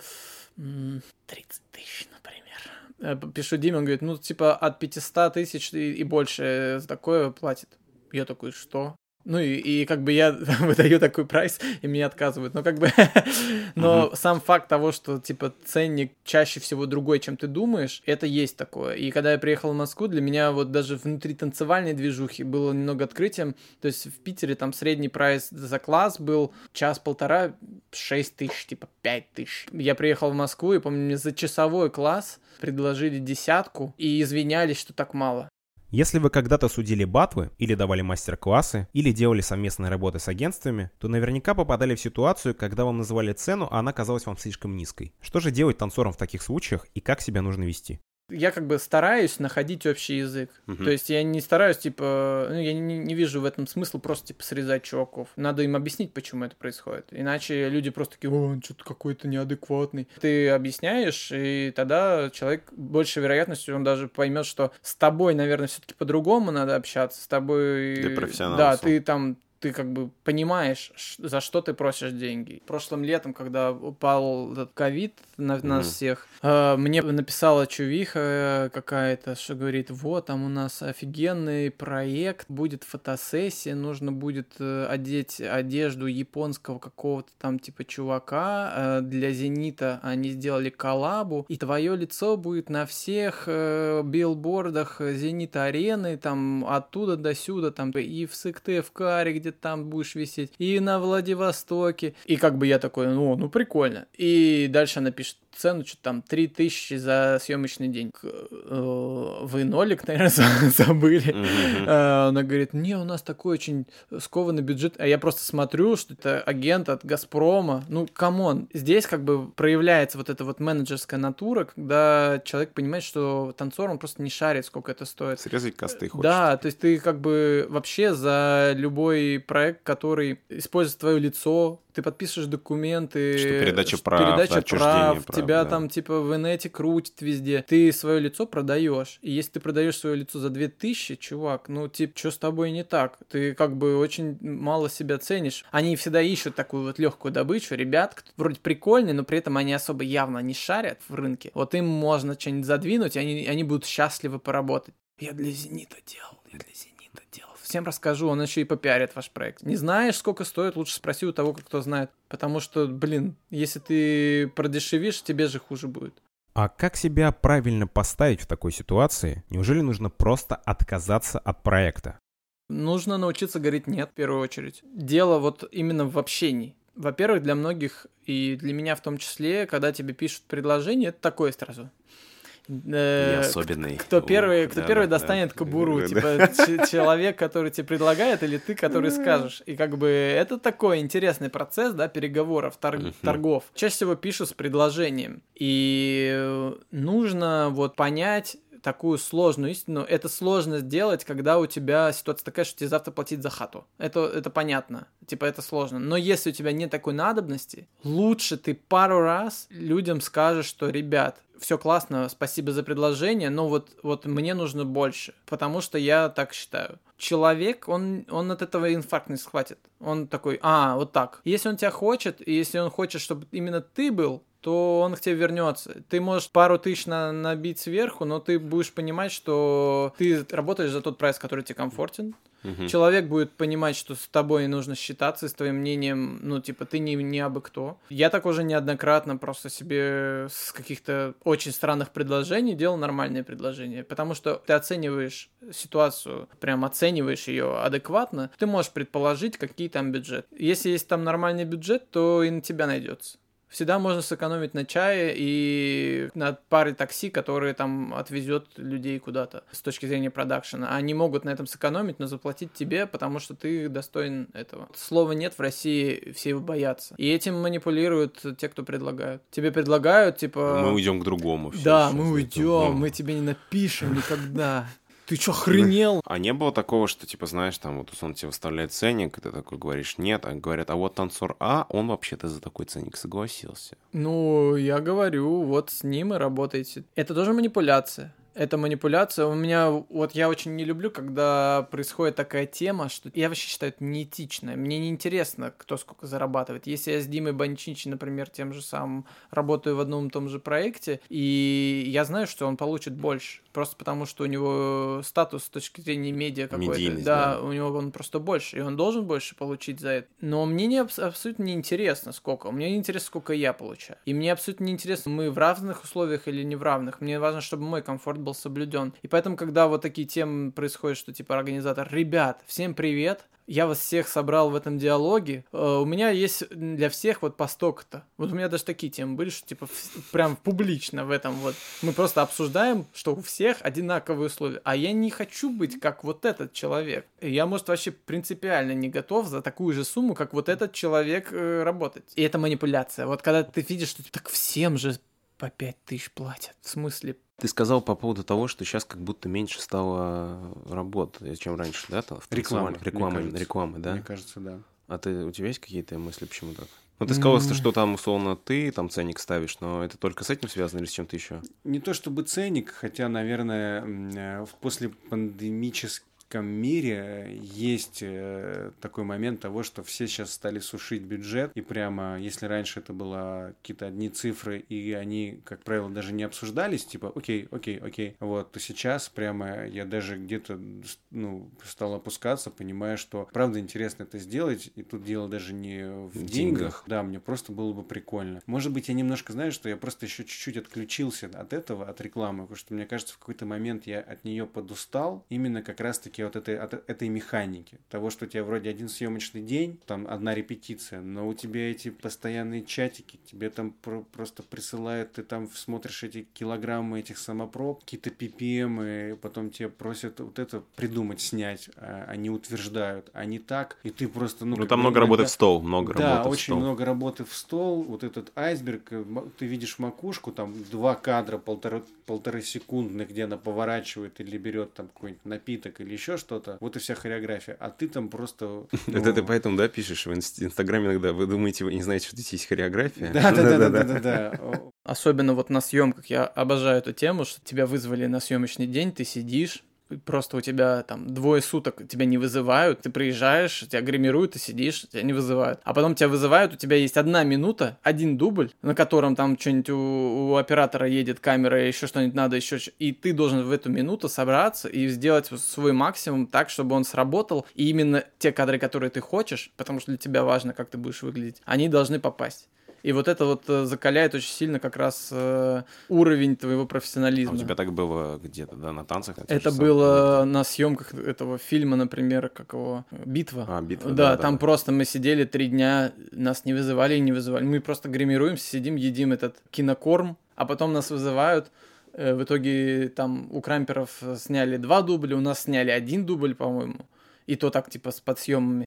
30 тысяч, например. Э, пишу Диме, он говорит, ну, типа, от 500 тысяч и, и больше за такое платит. Я такой, что? Ну и, и как бы я [laughs] выдаю такой прайс, и мне отказывают. Но как бы... [laughs] Но uh-huh. сам факт того, что, типа, ценник чаще всего другой, чем ты думаешь, это есть такое. И когда я приехал в Москву, для меня вот даже внутри танцевальной движухи было немного открытием. То есть в Питере там средний прайс за класс был час-полтора, 6 тысяч, типа 5 тысяч. Я приехал в Москву, и помню, мне за часовой класс предложили десятку и извинялись, что так мало. Если вы когда-то судили батвы, или давали мастер-классы, или делали совместные работы с агентствами, то наверняка попадали в ситуацию, когда вам называли цену, а она казалась вам слишком низкой. Что же делать танцорам в таких случаях и как себя нужно вести? Я как бы стараюсь находить общий язык. Uh-huh. То есть я не стараюсь, типа, ну, я не, не вижу в этом смысла просто, типа, срезать чуваков. Надо им объяснить, почему это происходит. Иначе люди просто такие, о, он что-то какой-то неадекватный. Ты объясняешь, и тогда человек большей вероятностью, он даже поймет, что с тобой, наверное, все-таки по-другому надо общаться, с тобой... Ты профессионал. Да, ты там ты как бы понимаешь, за что ты просишь деньги. Прошлым летом, когда упал этот ковид на mm-hmm. нас всех, э, мне написала чувиха какая-то, что говорит, вот, там у нас офигенный проект, будет фотосессия, нужно будет э, одеть одежду японского какого-то там типа чувака э, для Зенита, они сделали коллабу, и твое лицо будет на всех э, билбордах Зенита арены, там оттуда до сюда, там и в Сыктывкаре, где где там будешь висеть, и на Владивостоке. И как бы я такой, ну, ну прикольно. И дальше она пишет, цену, что там 3000 за съемочный день. Э, вы нолик, [laughs] наверное, забыли. Mm-hmm. Она говорит, не, у нас такой очень скованный бюджет. А я просто смотрю, что это агент от Газпрома. Ну, come on, здесь как бы проявляется вот эта вот менеджерская натура, когда человек понимает, что танцор, он просто не шарит, сколько это стоит. Срезать cost ы хочет. Да, то есть ты как бы вообще за любой проект, который использует твое лицо, ты подписываешь документы, что передача что прав, передача прав, прав, тебя да. там типа в инете крутит везде. Ты свое лицо продаешь. И если ты продаешь свое лицо за 2000, чувак, ну типа, что с тобой не так? Ты как бы очень мало себя ценишь. Они всегда ищут такую вот легкую добычу. Ребят, кто вроде прикольные, но при этом они особо явно не шарят в рынке. Вот им можно что-нибудь задвинуть, и они, они будут счастливы поработать. Я для Зенита делал, я для Зенита всем расскажу, он еще и попиарит ваш проект. Не знаешь, сколько стоит, лучше спроси у того, кто знает. Потому что, блин, если ты продешевишь, тебе же хуже будет. А как себя правильно поставить в такой ситуации? Неужели нужно просто отказаться от проекта? Нужно научиться говорить «нет» в первую очередь. Дело вот именно в общении. Во-первых, для многих, и для меня в том числе, когда тебе пишут предложение, это такое сразу э, особенный. Кто первый, кто да, первый да, достанет да, кобуру, да, типа да. человек, который тебе предлагает, или ты, который скажешь. И как бы это такой интересный процесс, да, переговоров, торг, торгов. Чаще всего пишут с предложением, и нужно вот понять такую сложную истину. Это сложно сделать, когда у тебя ситуация такая, что тебе завтра платить за хату. Это, это понятно. Типа это сложно. Но если у тебя нет такой надобности, лучше ты пару раз людям скажешь, что, ребят, все классно, спасибо за предложение, но вот, вот мне нужно больше, потому что я так считаю. Человек, он, он от этого инфаркт не схватит. Он такой, а, вот так. Если он тебя хочет, и если он хочет, чтобы именно ты был, то он к тебе вернется. Ты можешь пару тысяч на, набить сверху, но ты будешь понимать, что ты работаешь за тот прайс, который тебе комфортен. Угу. Человек будет понимать, что с тобой нужно считаться, с твоим мнением, ну, типа, ты не, не абы кто. Я так уже неоднократно просто себе с каких-то очень странных предложений делал нормальные предложения, потому что ты оцениваешь ситуацию, прям оцениваешь ее адекватно, ты можешь предположить, какие там бюджет. Если есть там нормальный бюджет, то и на тебя найдется. Всегда можно сэкономить на чае и на паре такси, которые там отвезет людей куда-то с точки зрения продакшена. Они могут на этом сэкономить, но заплатить тебе, потому что ты достоин этого. Слова нет в России, все его боятся. И этим манипулируют те, кто предлагают. Тебе предлагают, типа... Мы уйдем к другому. Да, мы уйдем, мы тебе не напишем никогда ты чё, охренел? А не было такого, что, типа, знаешь, там, вот он тебе выставляет ценник, и ты такой говоришь нет, а говорят, а вот танцор А, он вообще-то за такой ценник согласился. Ну, я говорю, вот с ним и работаете. Это тоже манипуляция это манипуляция. У меня, вот я очень не люблю, когда происходит такая тема, что я вообще считаю это неэтично. Мне не интересно, кто сколько зарабатывает. Если я с Димой Банчинчи, например, тем же самым работаю в одном и том же проекте, и я знаю, что он получит больше, просто потому что у него статус с точки зрения медиа какой-то. Да, да, у него он просто больше, и он должен больше получить за это. Но мне не, абсолютно не интересно, сколько. Мне не интересно, сколько я получаю. И мне абсолютно не интересно, мы в равных условиях или не в равных. Мне важно, чтобы мой комфорт был соблюден. И поэтому, когда вот такие темы происходят, что типа организатор, ребят, всем привет, я вас всех собрал в этом диалоге. Uh, у меня есть для всех вот по столько-то. Вот у меня даже такие темы были, что типа прям публично в этом вот. Мы просто обсуждаем, что у всех одинаковые условия. А я не хочу быть как вот этот человек. Я, может, вообще принципиально не готов за такую же сумму, как вот этот человек э, работать. И это манипуляция. Вот когда ты видишь, что так всем же по пять тысяч платят. В смысле, ты сказал по поводу того, что сейчас как будто меньше стало работ, чем раньше, да? Там, реклама. Реклама, рекламы, да? Мне кажется, да. А ты, у тебя есть какие-то мысли, почему так? Ну, ты сказал, mm. что там, условно, ты там ценник ставишь, но это только с этим связано или с чем-то еще? Не то чтобы ценник, хотя, наверное, э, после пандемических мире есть э, такой момент того, что все сейчас стали сушить бюджет, и прямо, если раньше это было какие-то одни цифры, и они, как правило, даже не обсуждались, типа, окей, окей, окей, вот, то сейчас прямо я даже где-то, ну, стал опускаться, понимая, что правда интересно это сделать, и тут дело даже не в деньгах, деньгах. да, мне просто было бы прикольно. Может быть, я немножко знаю, что я просто еще чуть-чуть отключился от этого, от рекламы, потому что мне кажется, в какой-то момент я от нее подустал, именно как раз-таки вот этой, от этой механики. Того, что у тебя вроде один съемочный день, там одна репетиция, но у тебя эти постоянные чатики, тебе там про просто присылают, ты там смотришь эти килограммы этих самопроб, какие-то PPM, и потом тебе просят вот это придумать, снять, а они утверждают, а не так, и ты просто... Ну, ну там много работы в стол, много да, работы очень стол. много работы в стол, вот этот айсберг, э, ты видишь макушку, там два кадра полтора, полторы секундных, где она поворачивает или берет там какой-нибудь напиток или еще еще что-то. Вот и вся хореография. А ты там просто... [laughs] Ну... Это ты поэтому, да, пишешь в Инстаграме иногда? Вы думаете, вы не знаете, что здесь есть хореография? Да-да-да-да-да. [laughs] Особенно вот на съемках. Я обожаю эту тему, что тебя вызвали на съемочный день, ты сидишь, просто у тебя там двое суток тебя не вызывают, ты приезжаешь, тебя гримируют, ты сидишь, тебя не вызывают. А потом тебя вызывают, у тебя есть одна минута, один дубль, на котором там что-нибудь у, у оператора едет камера, еще что-нибудь надо, еще и ты должен в эту минуту собраться и сделать свой максимум так, чтобы он сработал, и именно те кадры, которые ты хочешь, потому что для тебя важно, как ты будешь выглядеть, они должны попасть. И вот это вот э, закаляет очень сильно как раз э, уровень твоего профессионализма. А у тебя так было где-то, да, на танцах? Это было на съемках этого фильма, например, как его «Битва». А, «Битва», да. Да, там да. просто мы сидели три дня, нас не вызывали и не вызывали. Мы просто гримируемся, сидим, едим этот кинокорм, а потом нас вызывают, э, в итоге там у Крамперов сняли два дубля, у нас сняли один дубль, по-моему. И то так, типа, с подсъемами.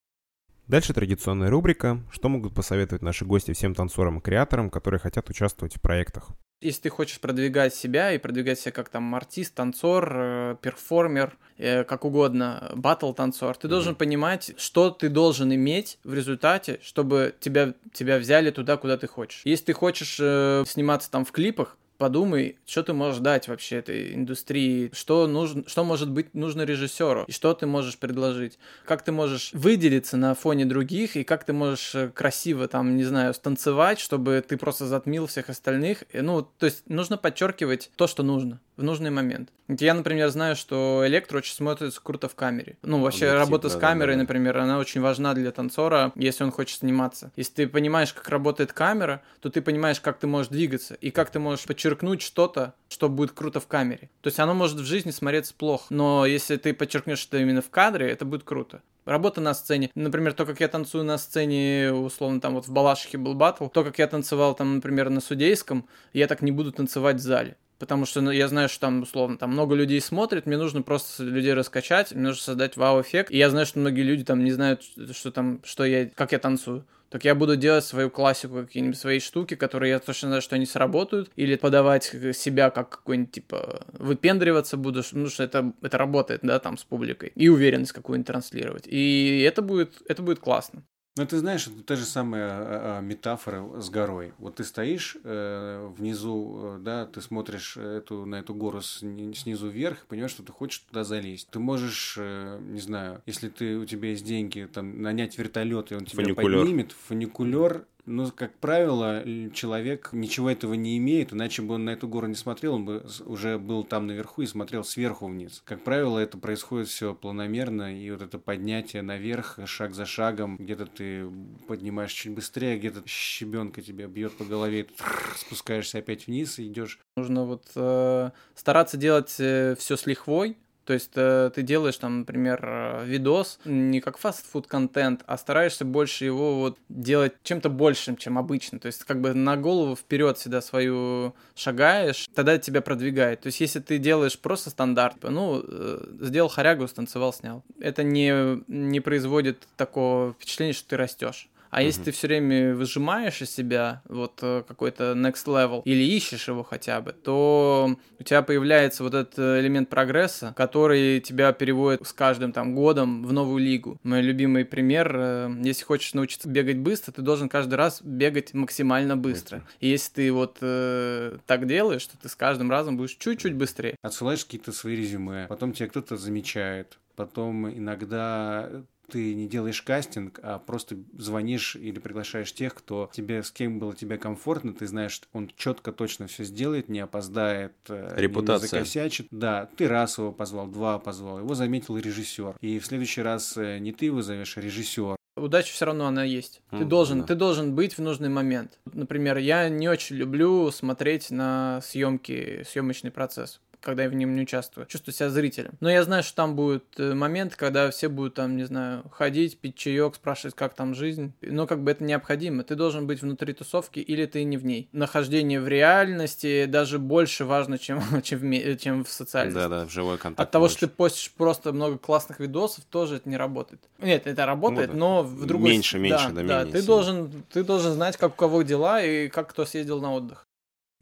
Дальше традиционная рубрика «Что могут посоветовать наши гости всем танцорам и креаторам, которые хотят участвовать в проектах?». Если ты хочешь продвигать себя и продвигать себя как там артист, танцор, э, перформер, э, как угодно, батл-танцор, ты mm-hmm. должен понимать, что ты должен иметь в результате, чтобы тебя, тебя взяли туда, куда ты хочешь. Если ты хочешь э, сниматься там в клипах, подумай, что ты можешь дать вообще этой индустрии, что, нужно, что может быть нужно режиссеру, и что ты можешь предложить, как ты можешь выделиться на фоне других, и как ты можешь э, красиво там, не знаю, станцевать, чтобы ты просто затмил всех остальных. Ну, то есть нужно подчеркивать то, что нужно в нужный момент. Я, например, знаю, что электро очень смотрится круто в камере. Ну, вообще, Объектив, работа да, с камерой, да, да. например, она очень важна для танцора, если он хочет сниматься. Если ты понимаешь, как работает камера, то ты понимаешь, как ты можешь двигаться и как ты можешь подчеркнуть что-то, что будет круто в камере. То есть оно может в жизни смотреться плохо, но если ты подчеркнешь это именно в кадре, это будет круто. Работа на сцене. Например, то, как я танцую на сцене, условно, там вот в Балашихе был батл, то, как я танцевал там, например, на Судейском, я так не буду танцевать в зале потому что ну, я знаю, что там, условно, там много людей смотрит, мне нужно просто людей раскачать, мне нужно создать вау-эффект, и я знаю, что многие люди там не знают, что там, что я, как я танцую. Так я буду делать свою классику, какие-нибудь свои штуки, которые я точно знаю, что они сработают, или подавать себя как какой-нибудь, типа, выпендриваться буду, ну, что это, это работает, да, там, с публикой, и уверенность какую-нибудь транслировать. И это будет, это будет классно. Ну, ты знаешь, это та же самая а, а, метафора с горой. Вот ты стоишь э, внизу, э, да, ты смотришь эту, на эту гору с, снизу вверх, и понимаешь, что ты хочешь туда залезть. Ты можешь, э, не знаю, если ты, у тебя есть деньги, там, нанять вертолет, и он тебя фуникулер. поднимет, фуникулер но, как правило, человек ничего этого не имеет, иначе бы он на эту гору не смотрел, он бы уже был там наверху и смотрел сверху вниз. Как правило, это происходит все планомерно, и вот это поднятие наверх, шаг за шагом, где-то ты поднимаешь чуть быстрее, где-то щебенка тебя бьет по голове, ты спускаешься опять вниз и идешь. Нужно вот э, стараться делать э, все с лихвой, то есть э, ты делаешь там, например, э, видос не как фастфуд контент, а стараешься больше его вот делать чем-то большим, чем обычно. То есть как бы на голову вперед всегда свою шагаешь, тогда тебя продвигает. То есть если ты делаешь просто стандарт, ну, э, сделал харягу, станцевал, снял. Это не, не производит такого впечатления, что ты растешь. А mm-hmm. если ты все время выжимаешь из себя вот э, какой-то next level или ищешь его хотя бы, то у тебя появляется вот этот элемент прогресса, который тебя переводит с каждым там годом в новую лигу. Мой любимый пример, э, если хочешь научиться бегать быстро, ты должен каждый раз бегать максимально быстро. Mm-hmm. И если ты вот э, так делаешь, то ты с каждым разом будешь чуть-чуть быстрее. Отсылаешь какие-то свои резюме, потом тебя кто-то замечает, потом иногда ты не делаешь кастинг, а просто звонишь или приглашаешь тех, кто тебе, с кем было тебе комфортно, ты знаешь, что он четко, точно все сделает, не опоздает, э, Репутация. не закосячит. Да, ты раз его позвал, два позвал, его заметил режиссер. И в следующий раз э, не ты его зовешь, а режиссер. Удача все равно она есть. Mm, ты должен, да. ты должен быть в нужный момент. Например, я не очень люблю смотреть на съемки, съемочный процесс когда я в нем не участвую. Чувствую себя зрителем. Но я знаю, что там будет э, момент, когда все будут там, не знаю, ходить, пить чаек, спрашивать, как там жизнь. Но как бы это необходимо. Ты должен быть внутри тусовки или ты не в ней. Нахождение в реальности даже больше важно, чем, [laughs] чем, в, чем в социальности. Да-да, в живой контакт. От того, больше. что ты постишь просто много классных видосов, тоже это не работает. Нет, это работает, ну, да. но в другой... Меньше, меньше, да, да, да менее. Ты должен, ты должен знать, как у кого дела и как кто съездил на отдых.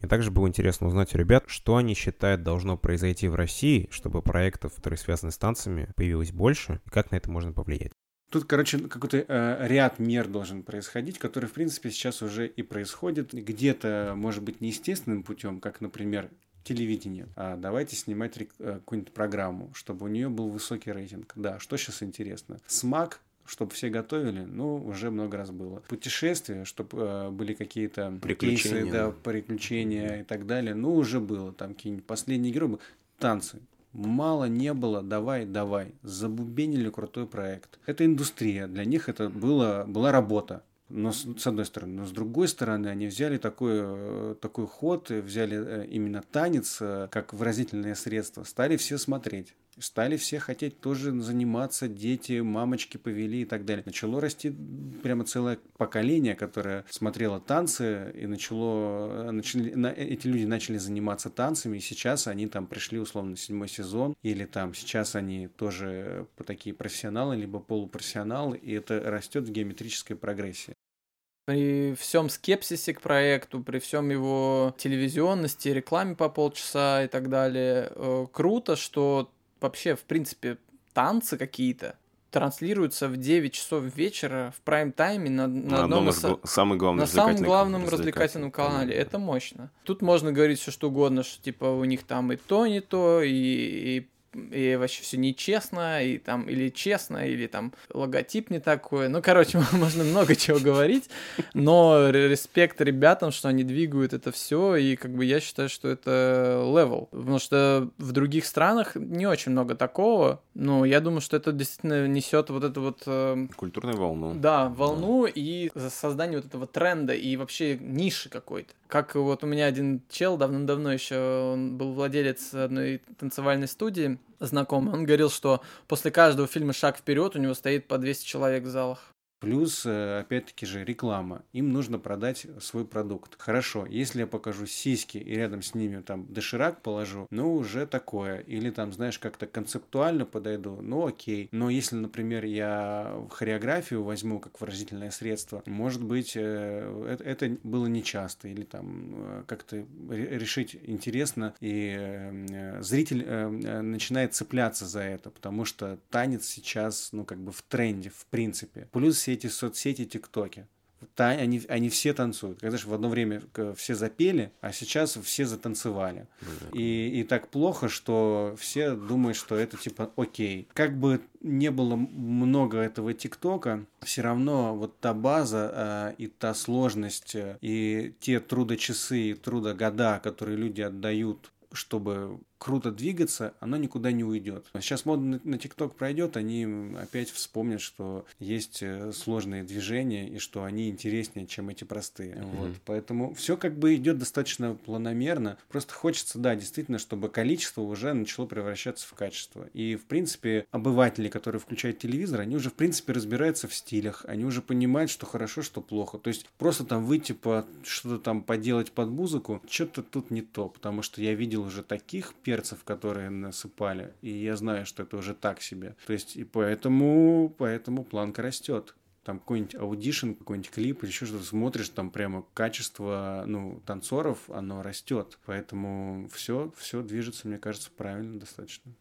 И также было интересно узнать у ребят, что они считают должно произойти в России, чтобы проектов, которые связаны с танцами, появилось больше, и как на это можно повлиять. Тут, короче, какой-то э, ряд мер должен происходить, который, в принципе, сейчас уже и происходит. Где-то, может быть, неестественным путем, как, например, телевидение. А давайте снимать рек- э, какую-нибудь программу, чтобы у нее был высокий рейтинг. Да, что сейчас интересно? СМАК чтобы все готовили, ну, уже много раз было. Путешествия, чтобы э, были какие-то приключения, кейсы, да, приключения и так далее, ну, уже было. Там какие-нибудь последние герои. Танцы. Мало не было, давай, давай. Забубенили крутой проект. Это индустрия, для них это было, была работа. Но с, с одной стороны, но с другой стороны, они взяли такой, э, такой ход, взяли э, именно танец э, как выразительное средство, стали все смотреть стали все хотеть тоже заниматься, дети, мамочки повели и так далее. Начало расти прямо целое поколение, которое смотрело танцы, и начало, начали, на, эти люди начали заниматься танцами, и сейчас они там пришли условно седьмой сезон, или там сейчас они тоже такие профессионалы, либо полупрофессионалы, и это растет в геометрической прогрессии. при всем скепсисе к проекту, при всем его телевизионности, рекламе по полчаса и так далее, э, круто, что вообще, в принципе, танцы какие-то транслируются в 9 часов вечера в прайм-тайме на, на, На одном из из гла- самых главных на самом главном развлекательном развлекательных канале. Это мощно. Тут можно говорить все что угодно, что типа у них там и то, не то, и, и, и вообще все нечестно, и там или честно, или там логотип не такой. Ну, короче, [laughs] можно много чего говорить, но ре- респект ребятам, что они двигают это все, и как бы я считаю, что это level. Потому что в других странах не очень много такого, но я думаю, что это действительно несет вот это вот э, Культурную волну. да, волну и за создание вот этого тренда и вообще ниши какой-то. Как вот у меня один чел давно-давно еще, он был владелец одной танцевальной студии, знакомый, он говорил, что после каждого фильма «Шаг вперед» у него стоит по 200 человек в залах. Плюс, э, опять-таки же, реклама. Им нужно продать свой продукт. Хорошо, если я покажу сиськи и рядом с ними там доширак положу, ну, уже такое. Или там, знаешь, как-то концептуально подойду, ну, окей. Но если, например, я хореографию возьму как выразительное средство, может быть, э, это, это было нечасто. Или там э, как-то ре- решить интересно, и э, зритель э, э, начинает цепляться за это, потому что танец сейчас, ну, как бы в тренде, в принципе. Плюс все эти соцсети, тиктоки. Они, они все танцуют. Когда же в одно время к- все запели, а сейчас все затанцевали. И, и так плохо, что все думают, что это типа окей. Как бы не было много этого ТикТока, все равно вот та база а, и та сложность, э, и те трудочасы, и трудогода, которые люди отдают чтобы круто двигаться, оно никуда не уйдет. Сейчас мода на- ТикТок пройдет, они опять вспомнят, что есть э, сложные движения и что они интереснее, чем эти простые. Вот. Поэтому все как бы идет достаточно планомерно. Просто хочется, да, действительно, чтобы количество уже начало превращаться в качество. И, в принципе, обыватели, которые включают телевизор, они уже, в принципе, разбираются в стилях, они уже понимают, что хорошо, что плохо. То есть просто там выйти по что-то там поделать под музыку, что-то тут не то, потому что я видел уже таких перцев, которые насыпали, и я знаю, что это уже так себе. То есть и поэтому, поэтому планка растет. Там какой-нибудь audition, какой-нибудь клип или еще что-то смотришь, там прямо качество, ну, танцоров, оно растет. Поэтому все, все движется, мне кажется, правильно достаточно.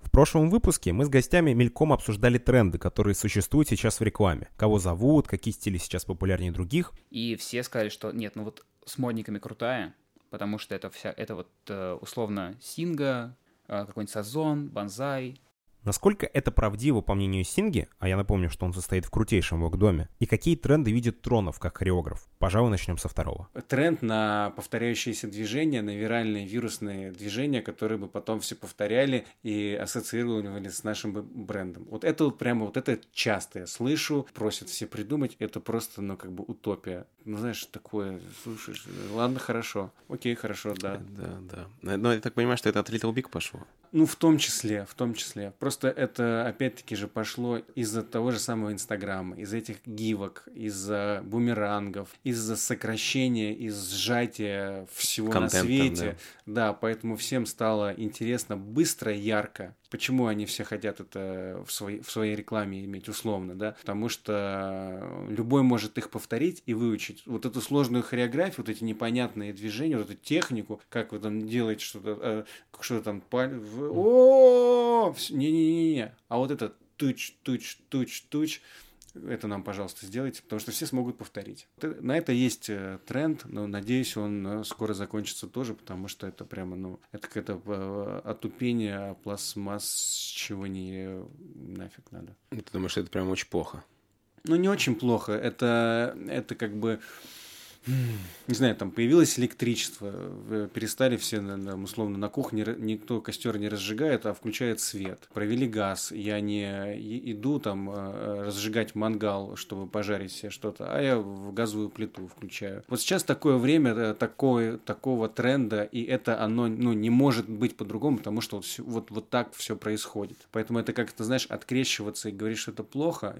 В прошлом выпуске мы с гостями мельком обсуждали тренды, которые существуют сейчас в рекламе. Кого зовут, какие стили сейчас популярнее других. И все сказали, что нет, ну вот с модниками крутая, потому что это вся, это вот э, условно Синга, э, какой-нибудь Сазон, Банзай. Насколько это правдиво, по мнению Синги, а я напомню, что он состоит в крутейшем вок-доме, и какие тренды видит Тронов как хореограф? Пожалуй, начнем со второго. тренд на повторяющиеся движения, на виральные вирусные движения, которые бы потом все повторяли и ассоциировали с нашим брендом. Вот это вот прямо, вот это часто я слышу, просят все придумать, это просто, ну, как бы утопия. Ну, знаешь, такое, слушаешь, ладно, хорошо, окей, хорошо, да. Да, да. Но я так понимаю, что это от Little Big пошло. Ну, в том числе, в том числе. Просто это, опять-таки же, пошло из-за того же самого Инстаграма, из этих гивок, из-за бумерангов, из-за сокращения, из сжатия всего на свете. Да. поэтому всем стало интересно быстро, ярко. Почему они все хотят это в своей, в своей рекламе иметь условно, да? Потому что любой может их повторить и выучить. Вот эту сложную хореографию, вот эти непонятные движения, вот эту технику, как вы там делаете что-то, э, что там, паль- о не-не-не-не, а вот это туч, туч, туч, туч, это нам, пожалуйста, сделайте, потому что все смогут повторить. На это есть э, тренд, но надеюсь, он э, скоро закончится тоже, потому что это прямо, ну, это какое-то э, отупение пластмассчивание нафиг надо. Ты думаешь, это прям очень плохо? Ну, не очень плохо. Это, это как бы... Не знаю, там появилось электричество, в- перестали все, на- условно, на кухне никто костер не разжигает, а включает свет. Провели газ, я не иду там э, разжигать мангал, чтобы пожарить себе что-то, а я в газовую плиту включаю. Вот сейчас такое время, э, такое, такого тренда, и это оно ну, не может быть по-другому, потому что вот, вот, вот так все происходит. Поэтому это как-то, знаешь, открещиваться и говорить, что это плохо,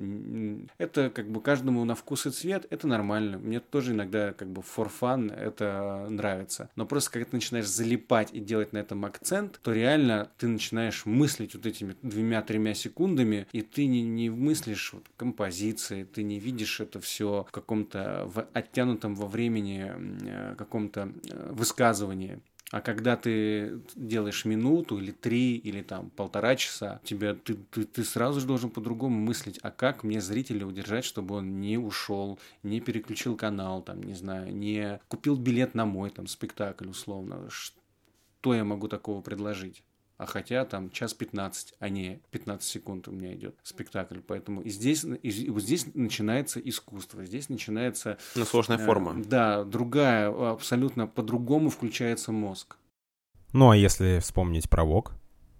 это как бы каждому на вкус и цвет, это нормально. Мне тоже иногда как бы for fun это нравится. Но просто когда ты начинаешь залипать и делать на этом акцент, то реально ты начинаешь мыслить вот этими двумя-тремя секундами, и ты не, не мыслишь вот композиции, ты не видишь это все в каком-то в оттянутом во времени э, каком-то э, высказывании. А когда ты делаешь минуту или три, или там полтора часа, тебе, ты, ты, ты сразу же должен по-другому мыслить, а как мне зрителя удержать, чтобы он не ушел, не переключил канал, там, не знаю, не купил билет на мой там спектакль условно. Что я могу такого предложить? А хотя там час 15, а не 15 секунд у меня идет спектакль. Поэтому и здесь, и вот здесь начинается искусство, здесь начинается... Ну, сложная э, форма. Да, другая, абсолютно по-другому включается мозг. Ну, а если вспомнить про ВОК?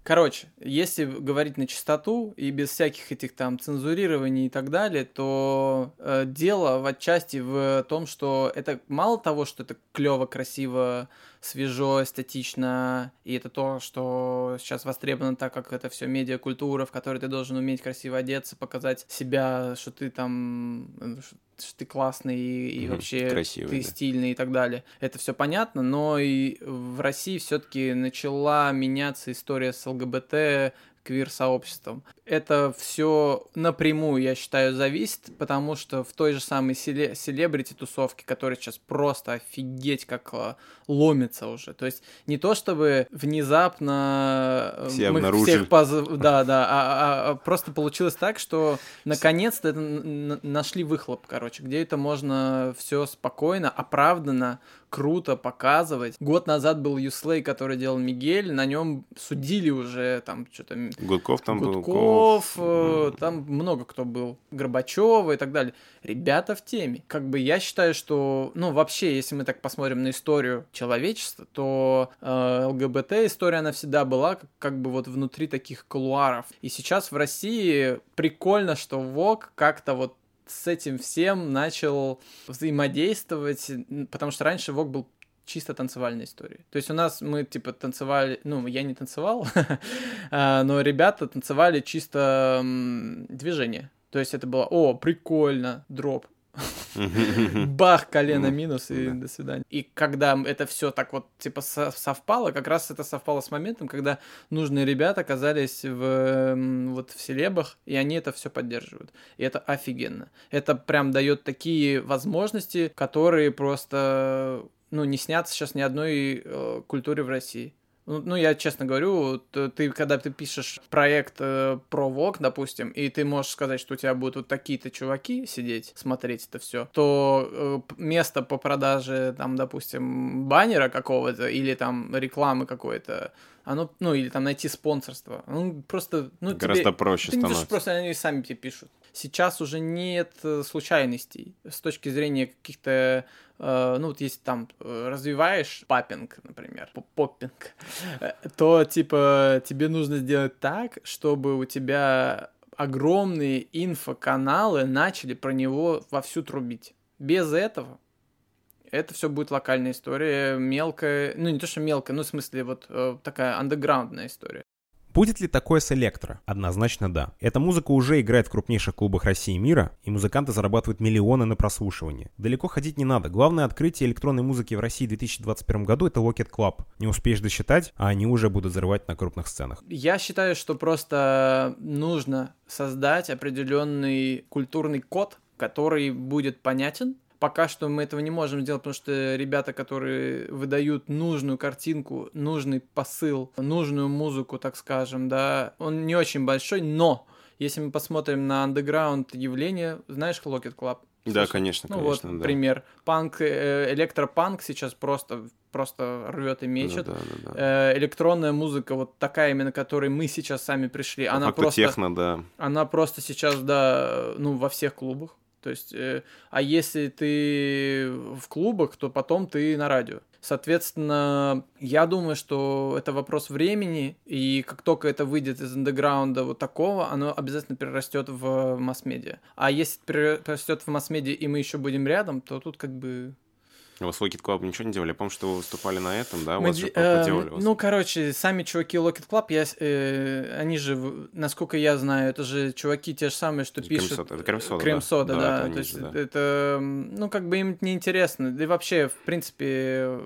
Короче, если говорить на чистоту и без всяких этих там цензурирований и так далее, то э, дело в отчасти в том, что это мало того, что это клево, красиво, свежо, эстетично, и это то, что сейчас востребовано, так как это все медиакультура, в которой ты должен уметь красиво одеться, показать себя, что ты там, что ты классный и, и вообще Красивый, ты да. стильный и так далее. Это все понятно, но и в России все-таки начала меняться история с ЛГБТ, квир-сообществом. Это все напрямую, я считаю, зависит, потому что в той же самой селе- селебрити-тусовке, которая сейчас просто офигеть как а, ломится уже. То есть не то чтобы внезапно э, Все мы обнаружили. всех поз... Да, да, а, а- а просто получилось так, что наконец-то это нашли выхлоп, короче, где это можно все спокойно, оправданно, круто показывать. Год назад был Юслей, который делал Мигель, на нем судили уже там что-то Гудков там был. Гудков, э, там много кто был, Горбачева и так далее. Ребята в теме. Как бы я считаю, что, ну, вообще, если мы так посмотрим на историю человечества, то э, ЛГБТ история, она всегда была как, как бы вот внутри таких кулуаров. И сейчас в России прикольно, что ВОК как-то вот с этим всем начал взаимодействовать, потому что раньше ВОК был чисто танцевальной историей. То есть у нас мы типа танцевали, ну я не танцевал, [laughs] а, но ребята танцевали чисто движение. То есть это было, о, прикольно, дроп, бах, колено Мгм. минус и до свидания. И когда это все так вот типа со- совпало, как раз это совпало с моментом, когда нужные ребята оказались в м, вот в селебах, и они это все поддерживают. И это офигенно. Это прям дает такие возможности, которые просто ну не снятся сейчас ни одной э, культуре в России. Ну, ну, я честно говорю, ты, когда ты пишешь проект э, про ВОК, допустим, и ты можешь сказать, что у тебя будут вот такие-то чуваки сидеть, смотреть это все, то э, место по продаже, там, допустим, баннера какого-то или там рекламы какой-то, оно, ну, или там найти спонсорство, ну, просто, ну, Гораздо тебе- проще ты становится. просто они сами тебе пишут. Сейчас уже нет э, случайностей с точки зрения каких-то, э, ну вот если там э, развиваешь папинг, например, поп- поппинг, э, то типа тебе нужно сделать так, чтобы у тебя огромные инфоканалы начали про него вовсю трубить. Без этого это все будет локальная история, мелкая, ну не то что мелкая, ну в смысле вот э, такая андеграундная история. Будет ли такое с электро? Однозначно да. Эта музыка уже играет в крупнейших клубах России и мира, и музыканты зарабатывают миллионы на прослушивание. Далеко ходить не надо. Главное открытие электронной музыки в России в 2021 году это Rocket Club. Не успеешь досчитать, а они уже будут взрывать на крупных сценах. Я считаю, что просто нужно создать определенный культурный код, который будет понятен. Пока что мы этого не можем сделать, потому что ребята, которые выдают нужную картинку, нужный посыл, нужную музыку, так скажем, да, он не очень большой, но если мы посмотрим на андеграунд явление, знаешь Rocket Club? Да, конечно, Ну конечно, вот, да. пример. Панк, э, электропанк сейчас просто, просто рвет и мечет. да, да, да. Э, электронная музыка, вот такая именно, к которой мы сейчас сами пришли, По она факту просто, техно, да. она просто сейчас, да, ну, во всех клубах. То есть, э, а если ты в клубах, то потом ты на радио. Соответственно, я думаю, что это вопрос времени, и как только это выйдет из андеграунда вот такого, оно обязательно перерастет в масс-медиа. А если перерастет в масс-медиа, и мы еще будем рядом, то тут как бы У вас Lockheed Club ничего не делали? Я помню, что вы выступали на этом, да? У Мы вас же де- э, поделали вас. ну, короче, сами чуваки Locket Club, я, э, они же, насколько я знаю, это же чуваки те же самые, что пишут... сода, это крем сода, да. Крем-сода, Да, да. это они То есть же, да. это, м, ну, как бы им неинтересно. Да и вообще, в принципе,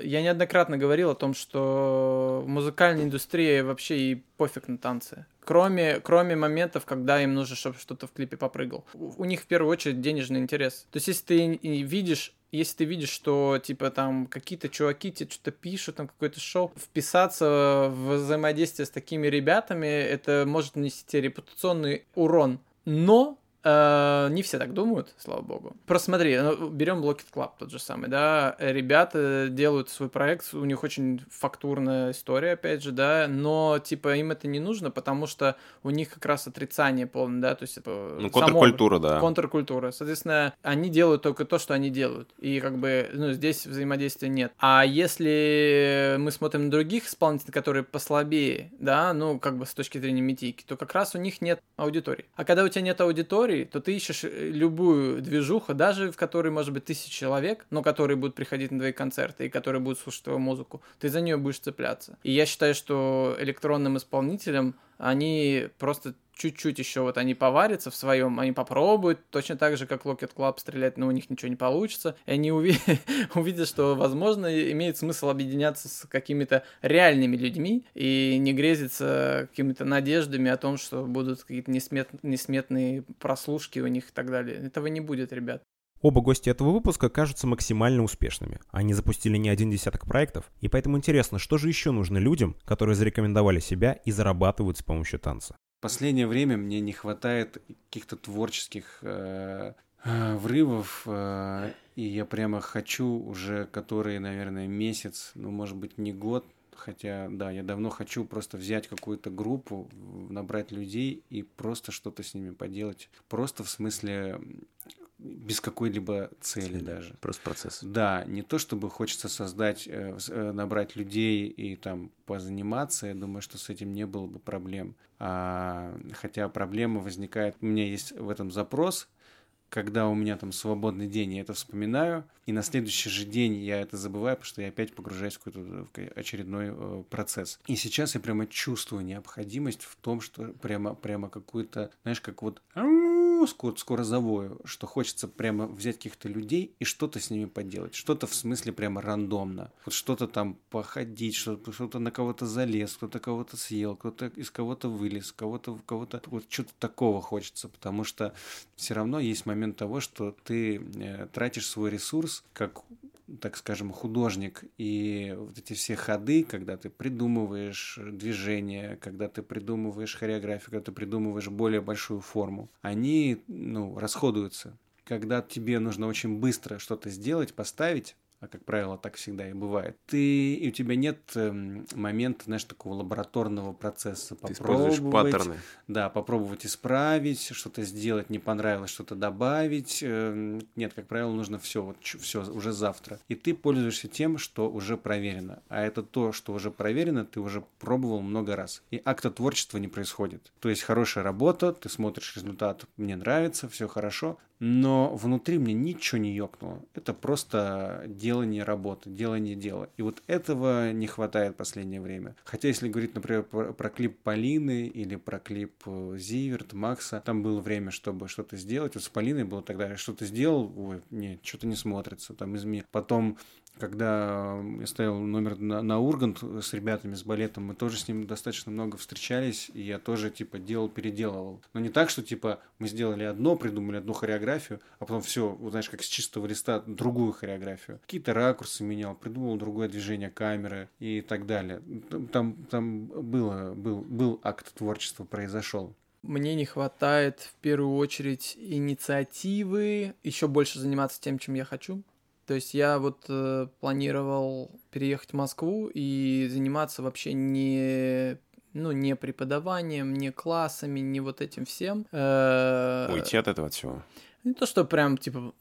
я неоднократно говорил о том, что в музыкальной индустрии вообще и пофиг на танцы. Кроме, кроме моментов, когда им нужно, чтобы что-то в клипе попрыгал. У, них в первую очередь денежный интерес. То есть, если ты видишь если ты видишь, что, типа, там, какие-то чуваки тебе что-то пишут, там, какое-то шоу, вписаться в взаимодействие с такими ребятами, это может нанести тебе репутационный урон. Но э, не все так думают, слава богу. Просто смотри, ну, берем Blocket Club тот же самый, да, ребята делают свой проект, у них очень фактурная история, опять же, да, но, типа, им это не нужно, потому что у них как раз отрицание полное, да, то есть, типа, Ну, само- контркультура, да. контркультура. Соответственно, они делают только то, что они делают. И как бы, ну, здесь взаимодействия нет. А если мы смотрим на других исполнителей, которые послабее, да, ну, как бы с точки зрения метики, то как раз у них нет аудитории. А когда у тебя нет аудитории, то ты ищешь э, любую движуху, даже в которой может быть тысяча человек, но которые будут приходить на твои концерты и которые будут слушать твою музыку, ты за нее будешь цепляться. И я считаю, что электронным исполнителям они просто чуть-чуть еще вот они поварятся в своем, они попробуют, точно так же, как Locket Club стрелять, но у них ничего не получится, и они уви- [laughs] увидят, что, возможно, имеет смысл объединяться с какими-то реальными людьми и не грезиться какими-то надеждами о том, что будут какие-то несмет- несметные прослушки у них и так далее. Этого не будет, ребят. Оба гостя этого выпуска кажутся максимально успешными. Они запустили не один десяток проектов, и поэтому интересно, что же еще нужно людям, которые зарекомендовали себя и зарабатывают с помощью танца. Последнее время мне не хватает каких-то творческих э, э, врывов, э, и я прямо хочу уже который, наверное, месяц, ну, может быть, не год, хотя, да, я давно хочу просто взять какую-то группу, набрать людей и просто что-то с ними поделать. Просто в смысле без какой-либо цели даже. Просто процесс. Да, не то чтобы хочется создать, э, э, набрать людей и там позаниматься, я думаю, что с этим не было бы проблем. А, хотя проблема возникает, у меня есть в этом запрос, когда у меня там свободный день, я это вспоминаю, и на следующий же день я это забываю, потому что я опять погружаюсь в какой-то очередной э, процесс. И сейчас я прямо чувствую необходимость в том, что прямо, прямо какую-то, знаешь, как вот Скоро, скоро завою, что хочется прямо взять каких-то людей и что-то с ними поделать. Что-то в смысле прямо рандомно. Вот что-то там походить, что-то, что-то на кого-то залез, кто-то кого-то съел, кто-то из кого-то вылез, кого-то, кого-то... Вот что-то такого хочется, потому что все равно есть момент того, что ты э, тратишь свой ресурс как так скажем, художник, и вот эти все ходы, когда ты придумываешь движение, когда ты придумываешь хореографию, когда ты придумываешь более большую форму, они, ну, расходуются. Когда тебе нужно очень быстро что-то сделать, поставить, а как правило так всегда и бывает, ты, и у тебя нет эм, момента, знаешь, такого лабораторного процесса. Ты используешь Попробовать, паттерны. да, попробовать исправить, что-то сделать, не понравилось, что-то добавить. Эм, Нет, как правило, нужно все, вот все уже завтра. И ты пользуешься тем, что уже проверено. А это то, что уже проверено, ты уже пробовал много раз. И акта творчества не происходит. То есть хорошая работа, ты смотришь результат, мне нравится, все хорошо, но внутри мне ничего не ёкнуло. Это просто делание работы, делание дела. И вот этого не хватает в последнее время. Хотя, если говорить, например, про, про клип Полины или про клип э, Зиверт, Макса, там было время, чтобы что-то сделать. Вот с Полиной было тогда, что-то сделал, ой, нет, что-то не смотрится, там изменил. Потом когда я ставил номер на, на Ургант с ребятами, с балетом, мы тоже с ним достаточно много встречались, и я тоже, типа, делал, переделывал. Но не так, что, типа, мы сделали одно, придумали одну хореографию, а потом все, знаешь, как с чистого листа другую хореографию. Какие-то ракурсы менял, придумал другое движение камеры и так далее. Там, там было, был, был акт творчества, произошел. Мне не хватает в первую очередь инициативы, еще больше заниматься тем, чем я хочу. То есть я вот э, планировал переехать в Москву и заниматься вообще не ну, не преподаванием, не классами, не вот этим всем. Э, Уйти от этого всего. Не то, что прям, типа,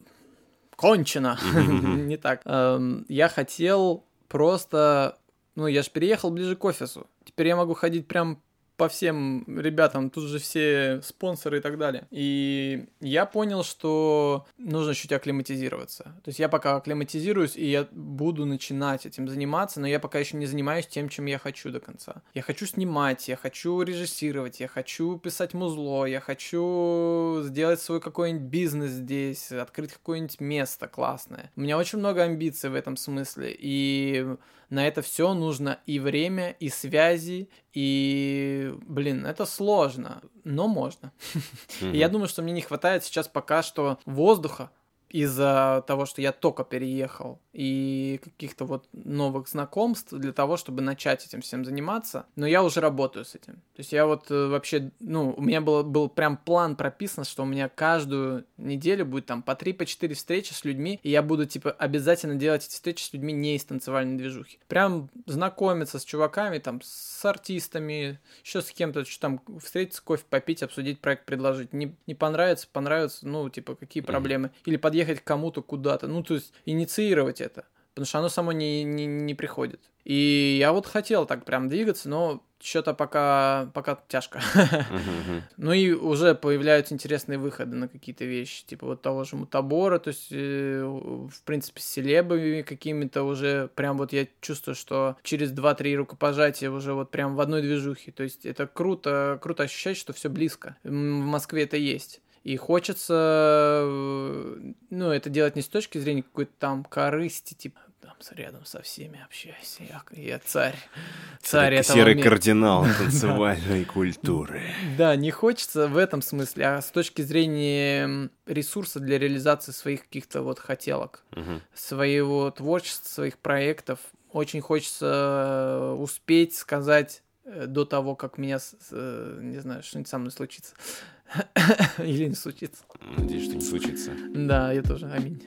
кончено. [laughs] Не так. Эм, Я хотел просто... Ну, я же переехал ближе к офису. Теперь я могу ходить прям по всем ребятам, тут же все спонсоры и так далее. И я понял, что нужно чуть акклиматизироваться. То есть я пока акклиматизируюсь, и я буду начинать этим заниматься, но я пока еще не занимаюсь тем, чем я хочу до конца. Я хочу снимать, я хочу режиссировать, я хочу писать музло, я хочу сделать свой какой-нибудь бизнес здесь, открыть какое-нибудь место классное. У меня очень много амбиций в этом смысле, и на это все нужно и время, и связи, и, блин, это сложно, но можно. [laughs] И я думаю, что мне не хватает сейчас пока что воздуха, из-за того, что я только переехал, и каких-то вот новых знакомств для того, чтобы начать этим всем заниматься. Но я уже работаю с этим. То есть я вот э, вообще, ну, у меня был, был прям план прописан, что у меня каждую неделю будет там по 3-4 по встречи с людьми, и я буду, типа, обязательно делать эти встречи с людьми не из танцевальной движухи. Прям знакомиться с чуваками, там, с артистами, еще с кем-то, что там, встретиться, кофе попить, обсудить проект, предложить. Не, не понравится, понравится, ну, типа, какие проблемы. Или подъехать ехать к кому-то куда-то, ну, то есть инициировать это, потому что оно само не, не, не приходит. И я вот хотел так прям двигаться, но что-то пока, пока тяжко. ну и уже появляются интересные выходы на какие-то вещи, типа вот того же мутабора, то есть, э, в принципе, с селебами какими-то уже прям вот я чувствую, что через 2-3 рукопожатия уже вот прям в одной движухе, то есть это круто, круто ощущать, что все близко. В Москве это есть. И хочется, э, ну, это делать не с точки зрения какой-то там корысти, типа, там рядом со всеми общайся, я, я царь, царь этого Серый мира. кардинал [laughs] танцевальной культуры. Да, не хочется в этом смысле, а с точки зрения ресурса для реализации своих каких-то вот хотелок, своего творчества, своих проектов, очень хочется успеть сказать э, до того, как меня, э, не знаю, что-нибудь со мной случится. Или не случится. Надеюсь, что не случится. Да, я тоже. Аминь.